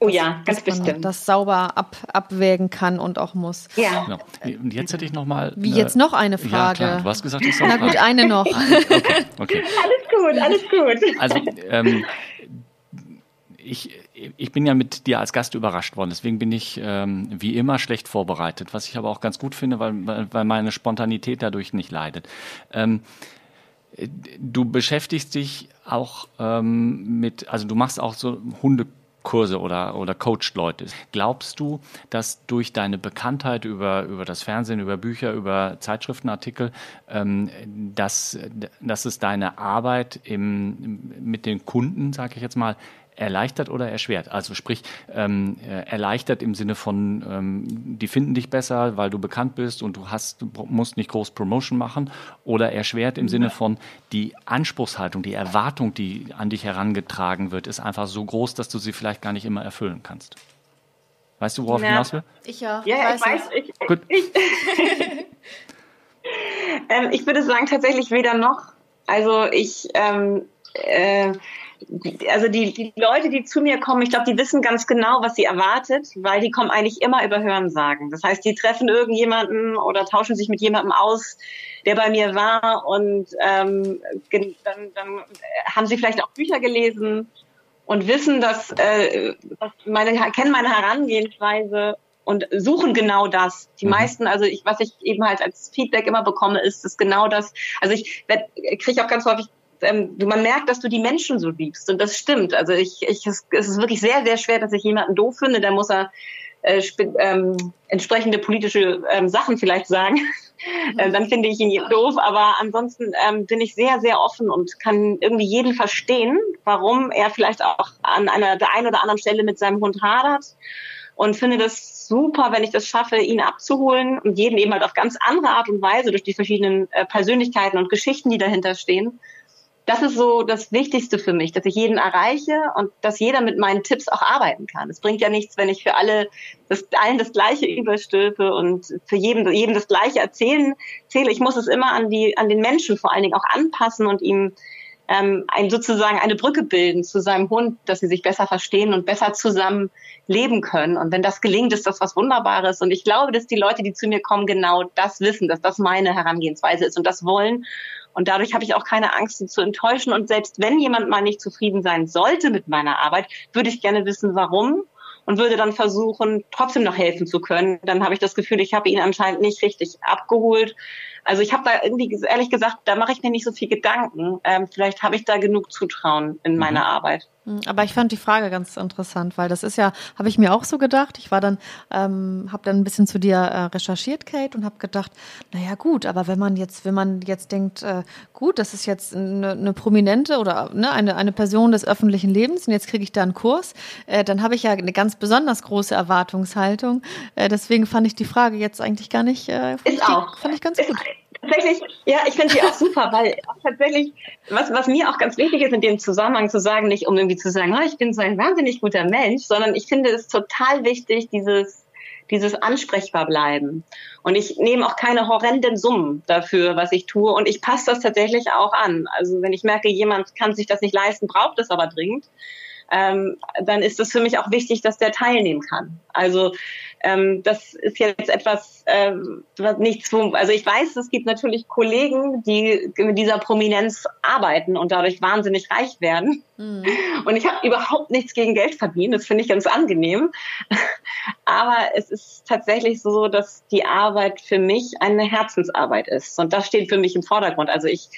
Oh ja, ganz bestimmt. Das sauber ab, abwägen kann und auch muss. Ja. Genau. Und jetzt hätte ich noch mal. Wie jetzt noch eine Frage? Ja, klar. Du hast gesagt, ich soll Na gut, eine noch. okay, okay. Alles gut, alles gut. Also, ähm, ich, ich bin ja mit dir als Gast überrascht worden, deswegen bin ich ähm, wie immer schlecht vorbereitet, was ich aber auch ganz gut finde, weil, weil meine Spontanität dadurch nicht leidet. Ähm, du beschäftigst dich auch ähm, mit, also du machst auch so Hundekurse oder, oder coacht Leute. Glaubst du, dass durch deine Bekanntheit über, über das Fernsehen, über Bücher, über Zeitschriftenartikel, ähm, dass, dass es deine Arbeit im, mit den Kunden, sage ich jetzt mal, erleichtert oder erschwert. Also sprich, ähm, äh, erleichtert im Sinne von, ähm, die finden dich besser, weil du bekannt bist und du hast, du musst nicht groß Promotion machen. Oder erschwert im Sinne von, die Anspruchshaltung, die Erwartung, die an dich herangetragen wird, ist einfach so groß, dass du sie vielleicht gar nicht immer erfüllen kannst. Weißt du, worauf ich hinaus will? Ich ja. Ja, ich weiß. Ich, Gut. Ich, ähm, ich würde sagen, tatsächlich weder noch. Also ich, ähm, äh, also die, die Leute, die zu mir kommen, ich glaube, die wissen ganz genau, was sie erwartet, weil die kommen eigentlich immer über Hörensagen. Das heißt, die treffen irgendjemanden oder tauschen sich mit jemandem aus, der bei mir war und ähm, dann, dann haben sie vielleicht auch Bücher gelesen und wissen, dass, äh, meine, kennen meine Herangehensweise und suchen genau das. Die mhm. meisten, also ich, was ich eben halt als Feedback immer bekomme, ist es genau das. Also ich kriege auch ganz häufig ähm, man merkt, dass du die Menschen so liebst. Und das stimmt. Also ich, ich, es ist wirklich sehr, sehr schwer, dass ich jemanden doof finde. Da muss er äh, ähm, entsprechende politische ähm, Sachen vielleicht sagen. äh, dann finde ich ihn doof. Aber ansonsten ähm, bin ich sehr, sehr offen und kann irgendwie jeden verstehen, warum er vielleicht auch an einer der einen oder anderen Stelle mit seinem Hund hadert. Und finde das super, wenn ich das schaffe, ihn abzuholen und jeden eben halt auf ganz andere Art und Weise durch die verschiedenen äh, Persönlichkeiten und Geschichten, die dahinter stehen, das ist so das Wichtigste für mich, dass ich jeden erreiche und dass jeder mit meinen Tipps auch arbeiten kann. Es bringt ja nichts, wenn ich für alle das, allen das Gleiche überstülpe und für jedem, jedem das Gleiche erzählen zähle. Ich muss es immer an die, an den Menschen vor allen Dingen auch anpassen und ihm ähm, ein, sozusagen eine Brücke bilden zu seinem Hund, dass sie sich besser verstehen und besser zusammen leben können. Und wenn das gelingt, ist das was Wunderbares. Und ich glaube, dass die Leute, die zu mir kommen, genau das wissen, dass das meine Herangehensweise ist und das wollen. Und dadurch habe ich auch keine Angst, sie zu enttäuschen. Und selbst wenn jemand mal nicht zufrieden sein sollte mit meiner Arbeit, würde ich gerne wissen, warum und würde dann versuchen, trotzdem noch helfen zu können. Dann habe ich das Gefühl, ich habe ihn anscheinend nicht richtig abgeholt. Also ich habe da irgendwie, ehrlich gesagt, da mache ich mir nicht so viel Gedanken. Ähm, vielleicht habe ich da genug Zutrauen in mhm. meiner Arbeit. Hm, aber ich fand die Frage ganz interessant, weil das ist ja, habe ich mir auch so gedacht. Ich war dann, ähm, habe dann ein bisschen zu dir äh, recherchiert, Kate, und habe gedacht, naja gut, aber wenn man jetzt, wenn man jetzt denkt, äh, gut, das ist jetzt eine, eine prominente oder ne, eine, eine Person des öffentlichen Lebens und jetzt kriege ich da einen Kurs, äh, dann habe ich ja eine ganz besonders große Erwartungshaltung. Äh, deswegen fand ich die Frage jetzt eigentlich gar nicht, äh, fand, ist ich, auch. fand ich ganz gut. Tatsächlich, ja, ich finde die auch super, weil auch tatsächlich, was, was mir auch ganz wichtig ist in dem Zusammenhang zu sagen, nicht um irgendwie zu sagen, oh, ich bin so ein wahnsinnig guter Mensch, sondern ich finde es total wichtig, dieses, dieses ansprechbar bleiben. Und ich nehme auch keine horrenden Summen dafür, was ich tue. Und ich passe das tatsächlich auch an. Also wenn ich merke, jemand kann sich das nicht leisten, braucht es aber dringend, ähm, dann ist es für mich auch wichtig, dass der teilnehmen kann. Also ähm, das ist jetzt etwas, ähm, was nichts, also ich weiß, es gibt natürlich Kollegen, die mit dieser Prominenz arbeiten und dadurch wahnsinnig reich werden. Mhm. Und ich habe überhaupt nichts gegen Geld verdienen, das finde ich ganz angenehm. Aber es ist tatsächlich so, dass die Arbeit für mich eine Herzensarbeit ist. Und das steht für mich im Vordergrund. Also ich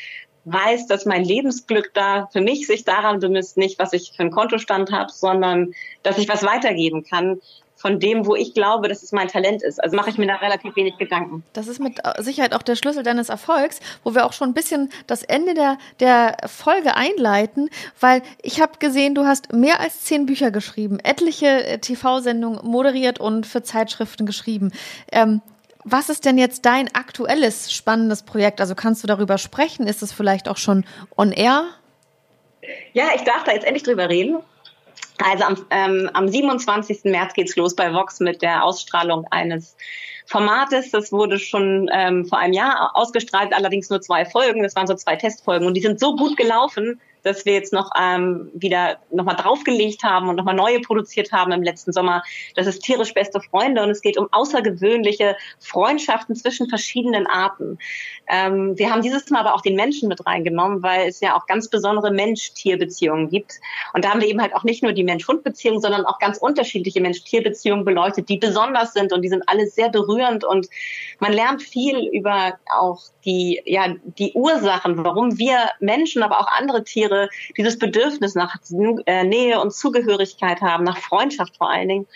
weiß, dass mein Lebensglück da für mich sich daran bemisst, nicht was ich für einen Kontostand habe, sondern dass ich was weitergeben kann von dem, wo ich glaube, dass es mein Talent ist. Also mache ich mir da relativ wenig Gedanken. Das ist mit Sicherheit auch der Schlüssel deines Erfolgs, wo wir auch schon ein bisschen das Ende der, der Folge einleiten, weil ich habe gesehen, du hast mehr als zehn Bücher geschrieben, etliche äh, TV-Sendungen moderiert und für Zeitschriften geschrieben. Ähm, was ist denn jetzt dein aktuelles spannendes Projekt? Also kannst du darüber sprechen? Ist es vielleicht auch schon on air? Ja, ich darf da jetzt endlich drüber reden. Also am, ähm, am 27. März geht's los bei Vox mit der Ausstrahlung eines Formates. Das wurde schon ähm, vor einem Jahr ausgestrahlt, allerdings nur zwei Folgen. Das waren so zwei Testfolgen und die sind so gut gelaufen, dass wir jetzt noch ähm, wieder nochmal draufgelegt haben und nochmal neue produziert haben im letzten Sommer. Das ist tierisch beste Freunde und es geht um außergewöhnliche Freundschaften zwischen verschiedenen Arten. Ähm, wir haben dieses Mal aber auch den Menschen mit reingenommen, weil es ja auch ganz besondere Mensch-Tier-Beziehungen gibt. Und da haben wir eben halt auch nicht nur die Mensch-Hund-Beziehung, sondern auch ganz unterschiedliche Mensch-Tier-Beziehungen beleuchtet, die besonders sind und die sind alle sehr berührend und man lernt viel über auch die, ja, die Ursachen, warum wir Menschen, aber auch andere Tiere dieses Bedürfnis nach äh, Nähe und Zugehörigkeit haben, nach Freundschaft vor allen Dingen.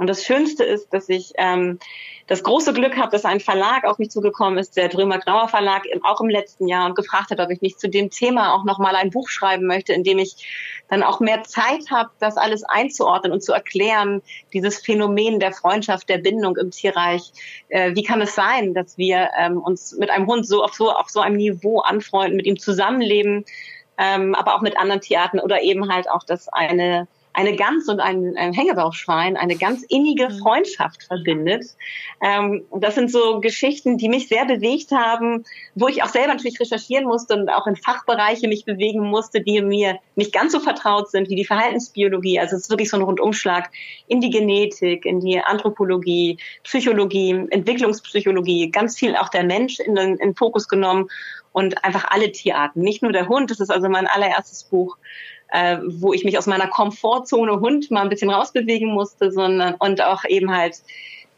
Und das Schönste ist, dass ich ähm, das große Glück habe, dass ein Verlag auf mich zugekommen ist, der Drömer Grauer Verlag, auch im letzten Jahr und gefragt hat, ob ich nicht zu dem Thema auch nochmal ein Buch schreiben möchte, in dem ich dann auch mehr Zeit habe, das alles einzuordnen und zu erklären, dieses Phänomen der Freundschaft, der Bindung im Tierreich. Äh, wie kann es sein, dass wir ähm, uns mit einem Hund so auf so auf so einem Niveau anfreunden, mit ihm zusammenleben, ähm, aber auch mit anderen Tierarten oder eben halt auch, dass eine eine Gans und ein, ein Hängebauchschwein eine ganz innige mhm. Freundschaft verbindet. Ähm, das sind so Geschichten, die mich sehr bewegt haben, wo ich auch selber natürlich recherchieren musste und auch in Fachbereiche mich bewegen musste, die mir nicht ganz so vertraut sind wie die Verhaltensbiologie. Also es ist wirklich so ein Rundumschlag in die Genetik, in die Anthropologie, Psychologie, Entwicklungspsychologie, ganz viel auch der Mensch in den, in den Fokus genommen und einfach alle Tierarten, nicht nur der Hund. Das ist also mein allererstes Buch äh, wo ich mich aus meiner Komfortzone Hund mal ein bisschen rausbewegen musste, sondern und auch eben halt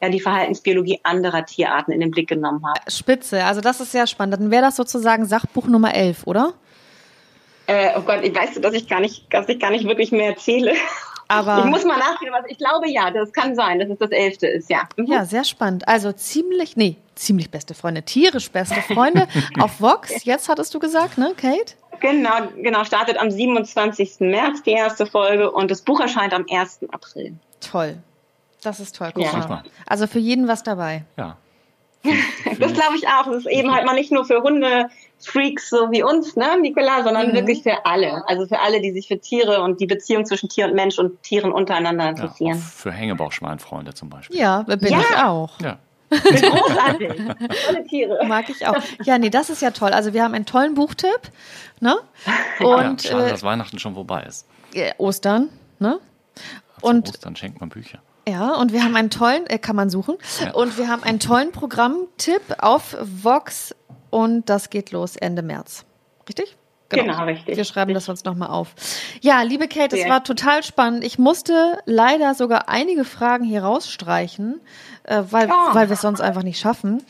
ja, die Verhaltensbiologie anderer Tierarten in den Blick genommen habe. Spitze, also das ist sehr spannend. Dann wäre das sozusagen Sachbuch Nummer 11, oder? Äh, oh Gott, ich weiß, dass ich gar nicht, dass ich gar nicht wirklich mehr erzähle. Aber ich muss mal nachdenken, was ich glaube, ja, das kann sein, dass es das elfte ist, ja. Mhm. Ja, sehr spannend. Also ziemlich, nee, ziemlich beste Freunde, tierisch beste Freunde auf Vox. Jetzt hattest du gesagt, ne, Kate? Genau, genau, startet am 27. März die erste Folge und das Buch erscheint am 1. April. Toll. Das ist toll. Guck ja. mal. Also für jeden was dabei. Ja. das glaube ich auch. Das ist eben halt mal nicht nur für Hunde-Freaks so wie uns, ne, Nicola, sondern mhm. wirklich für alle. Also für alle, die sich für Tiere und die Beziehung zwischen Tier und Mensch und Tieren untereinander interessieren. Ja, für Hängebauchschweinfreunde zum Beispiel. Ja, bin ja. ich auch. Ja. Großartig. Tolle Tiere. Mag ich auch. Ja, nee, das ist ja toll. Also wir haben einen tollen Buchtipp. Ne? Und, ja, schade, äh, dass Weihnachten schon vorbei ist. Ostern, ne? Also und Ostern schenkt man Bücher. Ja, und wir haben einen tollen, äh, kann man suchen. Ja. Und wir haben einen tollen Programmtipp auf Vox und das geht los Ende März. Richtig? Genau, genau richtig. Wir schreiben richtig. das uns nochmal auf. Ja, liebe Kate, es war total spannend. Ich musste leider sogar einige Fragen hier rausstreichen, äh, weil, oh. weil wir es sonst einfach nicht schaffen.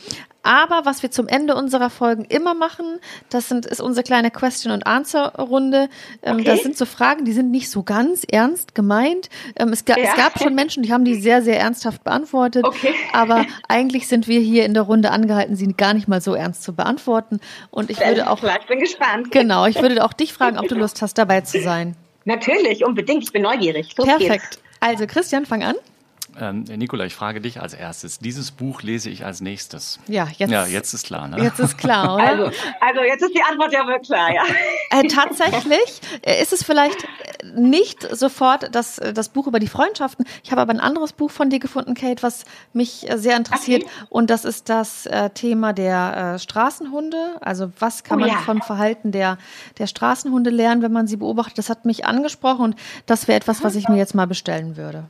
Aber was wir zum Ende unserer Folgen immer machen, das sind, ist unsere kleine Question- and Answer-Runde. Ähm, okay. Das sind so Fragen, die sind nicht so ganz ernst gemeint. Ähm, es, ga, ja. es, gab schon Menschen, die haben die sehr, sehr ernsthaft beantwortet. Okay. Aber eigentlich sind wir hier in der Runde angehalten, sie gar nicht mal so ernst zu beantworten. Und ich würde auch. Ich bin gespannt. Genau, ich würde auch dich fragen, ob du Lust hast, dabei zu sein. Natürlich, unbedingt. Ich bin neugierig. Los Perfekt. Geht's. Also, Christian, fang an. Ähm, Nicola, ich frage dich als erstes. Dieses Buch lese ich als nächstes. Ja, jetzt, ja, jetzt ist klar. Ne? Jetzt ist klar, oder? Also, also jetzt ist die Antwort ja wohl klar, ja. Äh, tatsächlich äh, ist es vielleicht nicht sofort das, das Buch über die Freundschaften. Ich habe aber ein anderes Buch von dir gefunden, Kate, was mich äh, sehr interessiert. Okay. Und das ist das äh, Thema der äh, Straßenhunde. Also was kann oh, man ja. vom Verhalten der, der Straßenhunde lernen, wenn man sie beobachtet? Das hat mich angesprochen und das wäre etwas, was ich mir jetzt mal bestellen würde.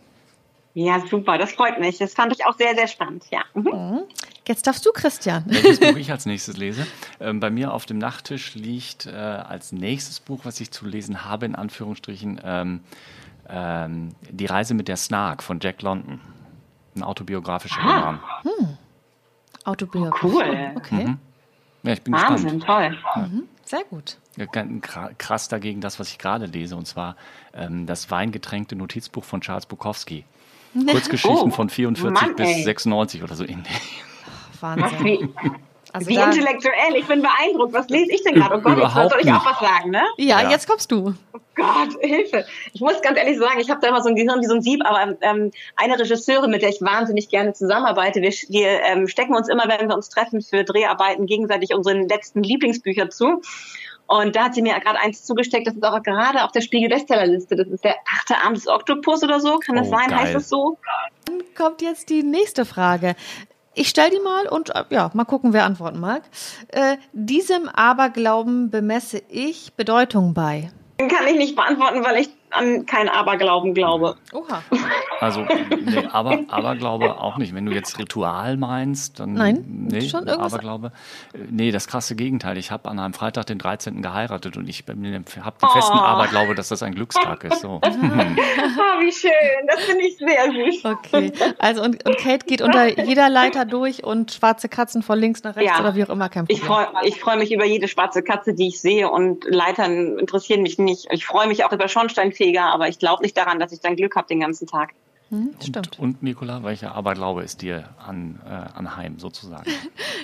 Ja, super, das freut mich. Das fand ich auch sehr, sehr spannend, ja. Mhm. mhm. Jetzt darfst du, Christian. Welches Buch ich als nächstes lese. Ähm, bei mir auf dem Nachttisch liegt äh, als nächstes Buch, was ich zu lesen habe, in Anführungsstrichen, ähm, ähm, Die Reise mit der Snark von Jack London. Ein autobiografischer ah. Roman. Hm. Autobiografisch. Oh, cool. Okay. Mhm. Ja, ich bin Wahnsinn, gespannt. toll. Mhm. Sehr gut. Krass dagegen das, was ich gerade lese, und zwar ähm, das weingetränkte Notizbuch von Charles Bukowski. Kurzgeschichten oh, von 44 Mann, bis ey. 96 oder so ähnlich. Wahnsinn. Also Wie intellektuell, ich bin beeindruckt. Was lese ich denn gerade? Oh Gott, jetzt soll ich auch was sagen, ne? Ja, ja, jetzt kommst du. Oh Gott, Hilfe. Ich muss ganz ehrlich sagen, ich habe da immer so ein Gehirn wie so ein Sieb, aber ähm, eine Regisseurin, mit der ich wahnsinnig gerne zusammenarbeite, wir, wir ähm, stecken uns immer, wenn wir uns treffen für Dreharbeiten, gegenseitig unsere letzten Lieblingsbücher zu. Und da hat sie mir gerade eins zugesteckt, das ist auch gerade auf der Spiegel-Bestsellerliste. Das ist der achte Arm des Oktopus oder so. Kann das oh, sein? Geil. Heißt das so? Dann kommt jetzt die nächste Frage. Ich stelle die mal und äh, ja, mal gucken, wer antworten mag. Äh, diesem Aberglauben bemesse ich Bedeutung bei. Den kann ich nicht beantworten, weil ich an kein Aberglauben glaube. Oha. Also, nee, aber, Aberglaube auch nicht. Wenn du jetzt Ritual meinst, dann. Nein, nee, schon irgendwas. Aberglaube. Nee, das krasse Gegenteil. Ich habe an einem Freitag, den 13. geheiratet und ich habe den festen oh. Aberglaube, dass das ein Glückstag ist. So. oh, wie schön. Das finde ich sehr süß. Okay. Also, und, und Kate geht unter jeder Leiter durch und schwarze Katzen von links nach rechts ja. oder wie auch immer kämpfen. Ich freue ich freu mich über jede schwarze Katze, die ich sehe und Leitern interessieren mich nicht. Ich freue mich auch über Schornsteinfeger, aber ich glaube nicht daran, dass ich dann Glück habe den ganzen Tag. Hm, stimmt. Und, und Nicola, welcher Aberglaube ist dir an, äh, anheim sozusagen?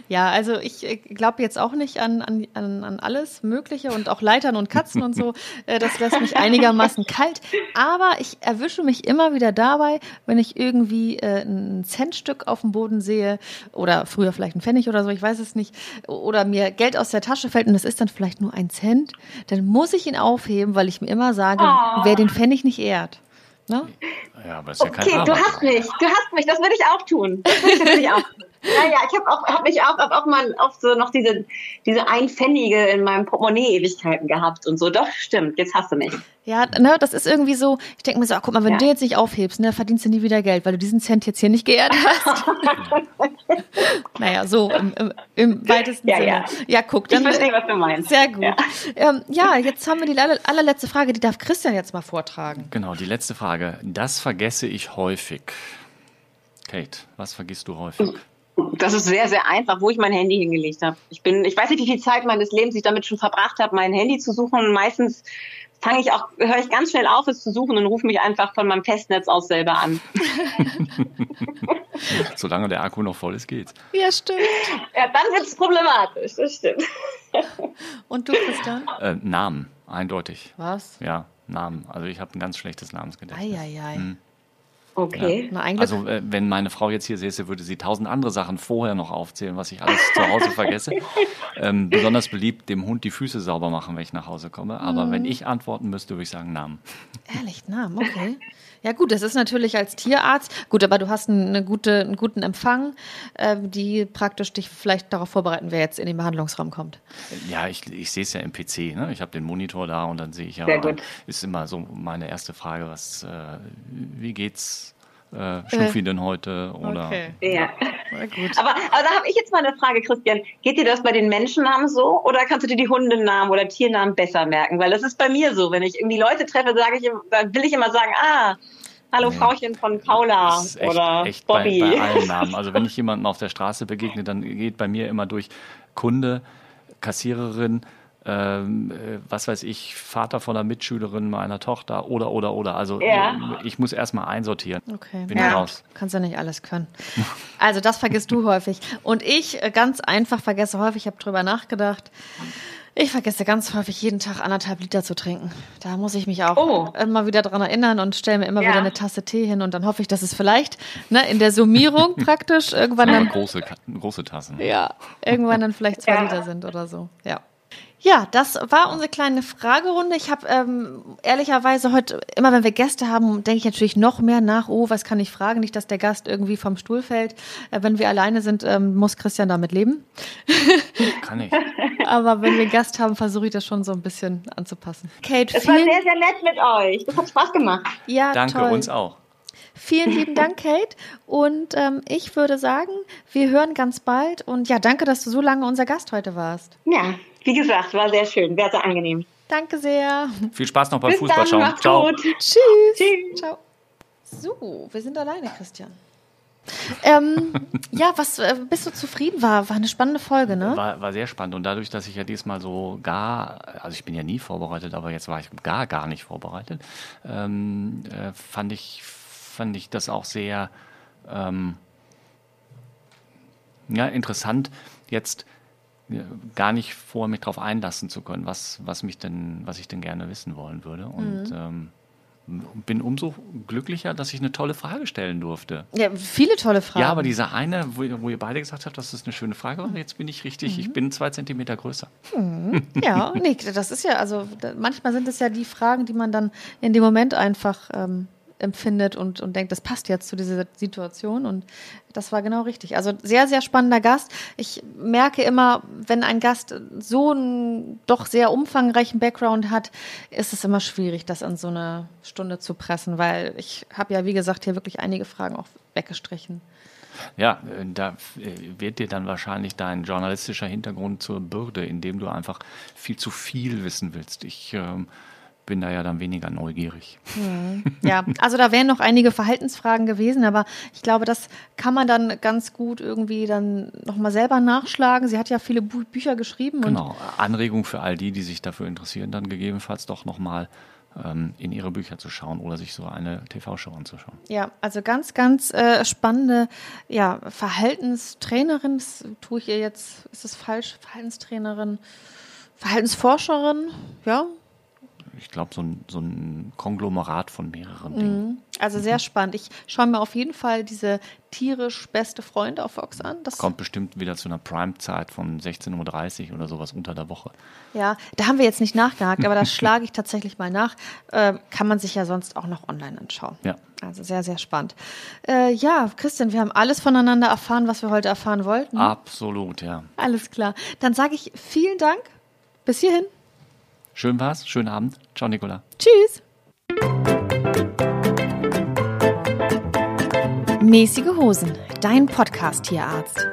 Ja, also ich äh, glaube jetzt auch nicht an, an, an an alles Mögliche und auch Leitern und Katzen und so. Äh, Das lässt mich einigermaßen kalt. Aber ich erwische mich immer wieder dabei, wenn ich irgendwie äh, ein Centstück auf dem Boden sehe oder früher vielleicht ein Pfennig oder so, ich weiß es nicht, oder mir Geld aus der Tasche fällt und es ist dann vielleicht nur ein Cent, dann muss ich ihn aufheben, weil ich mir immer sage, Oh. wer den Pfennig nicht ehrt. Ne? Ja, aber ist ja kein Okay, du hast mich, du hast mich, das würde ich auch tun. Das würde ich natürlich auch tun. Ja, ja, ich habe auch, hab mich auch, hab auch mal auf so noch diese, diese Einpfennige in meinem Portemonnaie Ewigkeiten gehabt und so. Doch, stimmt, jetzt hast du mich. Ja, ne, das ist irgendwie so, ich denke mir so, ach, guck mal, wenn Ja. du jetzt nicht aufhebst, ne, verdienst du nie wieder Geld, weil du diesen Cent jetzt hier nicht geehrt hast. naja, so im, im, im weitesten Ja, Sinne. ja. ja, guck, Ich dann verstehe, was du meinst. sehr gut. Ja. Ähm, ja, jetzt haben wir die aller, allerletzte Frage, die darf Christian jetzt mal vortragen. Genau, die letzte Frage. Das vergesse ich häufig. Kate, was vergisst du häufig? Das ist sehr, sehr einfach, wo ich mein Handy hingelegt habe. Ich bin, ich weiß nicht, wie viel Zeit meines Lebens ich damit schon verbracht habe, mein Handy zu suchen. Und meistens fange ich auch, höre ich ganz schnell auf, es zu suchen und rufe mich einfach von meinem Festnetz aus selber an. Solange der Akku noch voll ist, geht's. Ja, stimmt. Ja, dann wird es problematisch, das stimmt. Und du, Christian? Äh, Namen, eindeutig. Was? Ja, Namen. Also ich habe ein ganz schlechtes Namensgedächtnis. Eieiei. Hm. Okay. Na, eigentlich. Also äh, wenn meine Frau jetzt hier säße, würde sie tausend andere Sachen vorher noch aufzählen, was ich alles zu Hause vergesse. Ähm, besonders beliebt, dem Hund die Füße sauber machen, wenn ich nach Hause komme. Aber Mhm. wenn ich antworten müsste, würde ich sagen Namen. Ehrlich, Namen, okay. Ja gut, das ist natürlich als Tierarzt, gut, aber du hast eine gute, einen guten Empfang, äh, die praktisch dich vielleicht darauf vorbereiten, wer jetzt in den Behandlungsraum kommt. Ja, ich, ich sehe es ja im PC. Ne? Ich habe den Monitor da und dann sehe ich ja, Sehr gut. ist immer so meine erste Frage, was, äh, wie geht's äh, Schnuffi denn heute? Oder Ja. Na gut. Aber, aber da habe ich jetzt mal eine Frage, Christian. Geht dir das bei den Menschennamen so oder kannst du dir die Hundennamen oder Tiernamen besser merken? Weil das ist bei mir so. Wenn ich irgendwie Leute treffe, sage ich, dann will ich immer sagen, ah, hallo Nee. Frauchen von Paula Das ist echt, oder echt bei, Bobby. bei allen Namen. Also wenn ich jemandem auf der Straße begegne, dann geht bei mir immer durch Kunde, Kassiererin, ähm, äh, was weiß ich, Vater von einer Mitschülerin meiner Tochter oder, oder, oder. Also Ja. äh, ich muss erstmal einsortieren. Okay. Bin Ja. ich raus. Kannst ja nicht alles können. Also das vergisst du häufig. Und ich äh, ganz einfach vergesse häufig, ich habe drüber nachgedacht, ich vergesse ganz häufig jeden Tag anderthalb Liter zu trinken. Da muss ich mich auch Oh. immer wieder dran erinnern und stelle mir immer Ja. wieder eine Tasse Tee hin und dann hoffe ich, dass es vielleicht ne, in der Summierung praktisch irgendwann dann große, große Tassen. ja, irgendwann dann vielleicht zwei Ja. Liter sind oder so. Ja. Ja, das war unsere kleine Fragerunde. Ich habe ähm, ehrlicherweise heute, immer wenn wir Gäste haben, denke ich natürlich noch mehr nach, oh, was kann ich fragen? Nicht, dass der Gast irgendwie vom Stuhl fällt. Äh, wenn wir alleine sind, ähm, muss Christian damit leben. Kann ich. Aber wenn wir einen Gast haben, versuche ich das schon so ein bisschen anzupassen. Kate, Es war vielen, sehr, sehr nett mit euch. Das hat Spaß gemacht. ja, Danke, toll. uns auch. Vielen lieben Dank, Kate. Und ähm, ich würde sagen, wir hören ganz bald. Und ja, danke, dass du so lange unser Gast heute warst. Ja, wie gesagt, war sehr schön, sehr, sehr angenehm. Danke sehr. Viel Spaß noch beim Bis Fußball dann, schauen. Ciao. gut. Tschüss. Tschüss. Ciao. So, wir sind alleine, Christian. ähm, ja, was äh, bist du zufrieden? War, war eine spannende Folge, ne? War, war sehr spannend und dadurch, dass ich ja diesmal so gar, also ich bin ja nie vorbereitet, aber jetzt war ich gar, gar nicht vorbereitet, ähm, äh, fand ich, fand ich das auch sehr, ähm, ja, interessant, jetzt äh, gar nicht vor mich darauf einlassen zu können, was, was mich denn, was ich denn gerne wissen wollen würde und ähm, bin umso glücklicher, dass ich eine tolle Frage stellen durfte. Ja, viele tolle Fragen. Ja, aber diese eine, wo, ihr- wo ihr beide gesagt habt, das eine schöne Frage war, jetzt bin ich richtig, ich bin zwei Zentimeter größer. Ja, nee, das ist ja, also manchmal sind es ja die Fragen, die man dann in dem Moment einfach ähm, empfindet und, und denkt, das passt jetzt zu dieser Situation und das war genau richtig. Also sehr, sehr spannender Gast. Ich merke immer, wenn ein Gast so einen doch sehr umfangreichen Background hat, ist es immer schwierig, das in so eine Stunde zu pressen, weil ich habe ja, wie gesagt, hier wirklich einige Fragen auch weggestrichen. Ja, äh, da äh, wird dir dann wahrscheinlich dein journalistischer Hintergrund zur Bürde, indem du einfach viel zu viel wissen willst. Ich ähm, bin da ja dann weniger neugierig. Ja, also da wären noch einige Verhaltensfragen gewesen, aber ich glaube, das kann man dann ganz gut irgendwie dann nochmal selber nachschlagen. Sie hat ja viele Bü Bücher geschrieben Genau, Anregung für all die, die sich dafür interessieren, dann gegebenenfalls doch nochmal ähm, in ihre Bücher zu schauen oder sich so eine TV-Show anzuschauen. Ja, also ganz, ganz äh, spannende ja, Verhaltenstrainerin, das tue ich ihr jetzt, ist es falsch, Verhaltenstrainerin, Verhaltensforscherin, ja, ich glaube, so ein, so ein Konglomerat von mehreren Dingen. Mhm. Also sehr spannend. Ich schaue mir auf jeden Fall diese tierisch beste Freunde auf Fox an. Das kommt bestimmt wieder zu einer Prime-Zeit von 16.30 Uhr oder sowas unter der Woche. Ja, da haben wir jetzt nicht nachgehakt, aber da schlage ich tatsächlich mal nach. Äh, kann man sich ja sonst auch noch online anschauen. Ja. Also sehr, sehr spannend. Äh, ja, Christian, wir haben alles voneinander erfahren, was wir heute erfahren wollten. Absolut, ja. Alles klar. Dann sage ich vielen Dank. Bis hierhin. Schön war's, schönen Abend. Ciao, Nicola. Tschüss. Mäßige Hosen, dein Podcast-Tierarzt.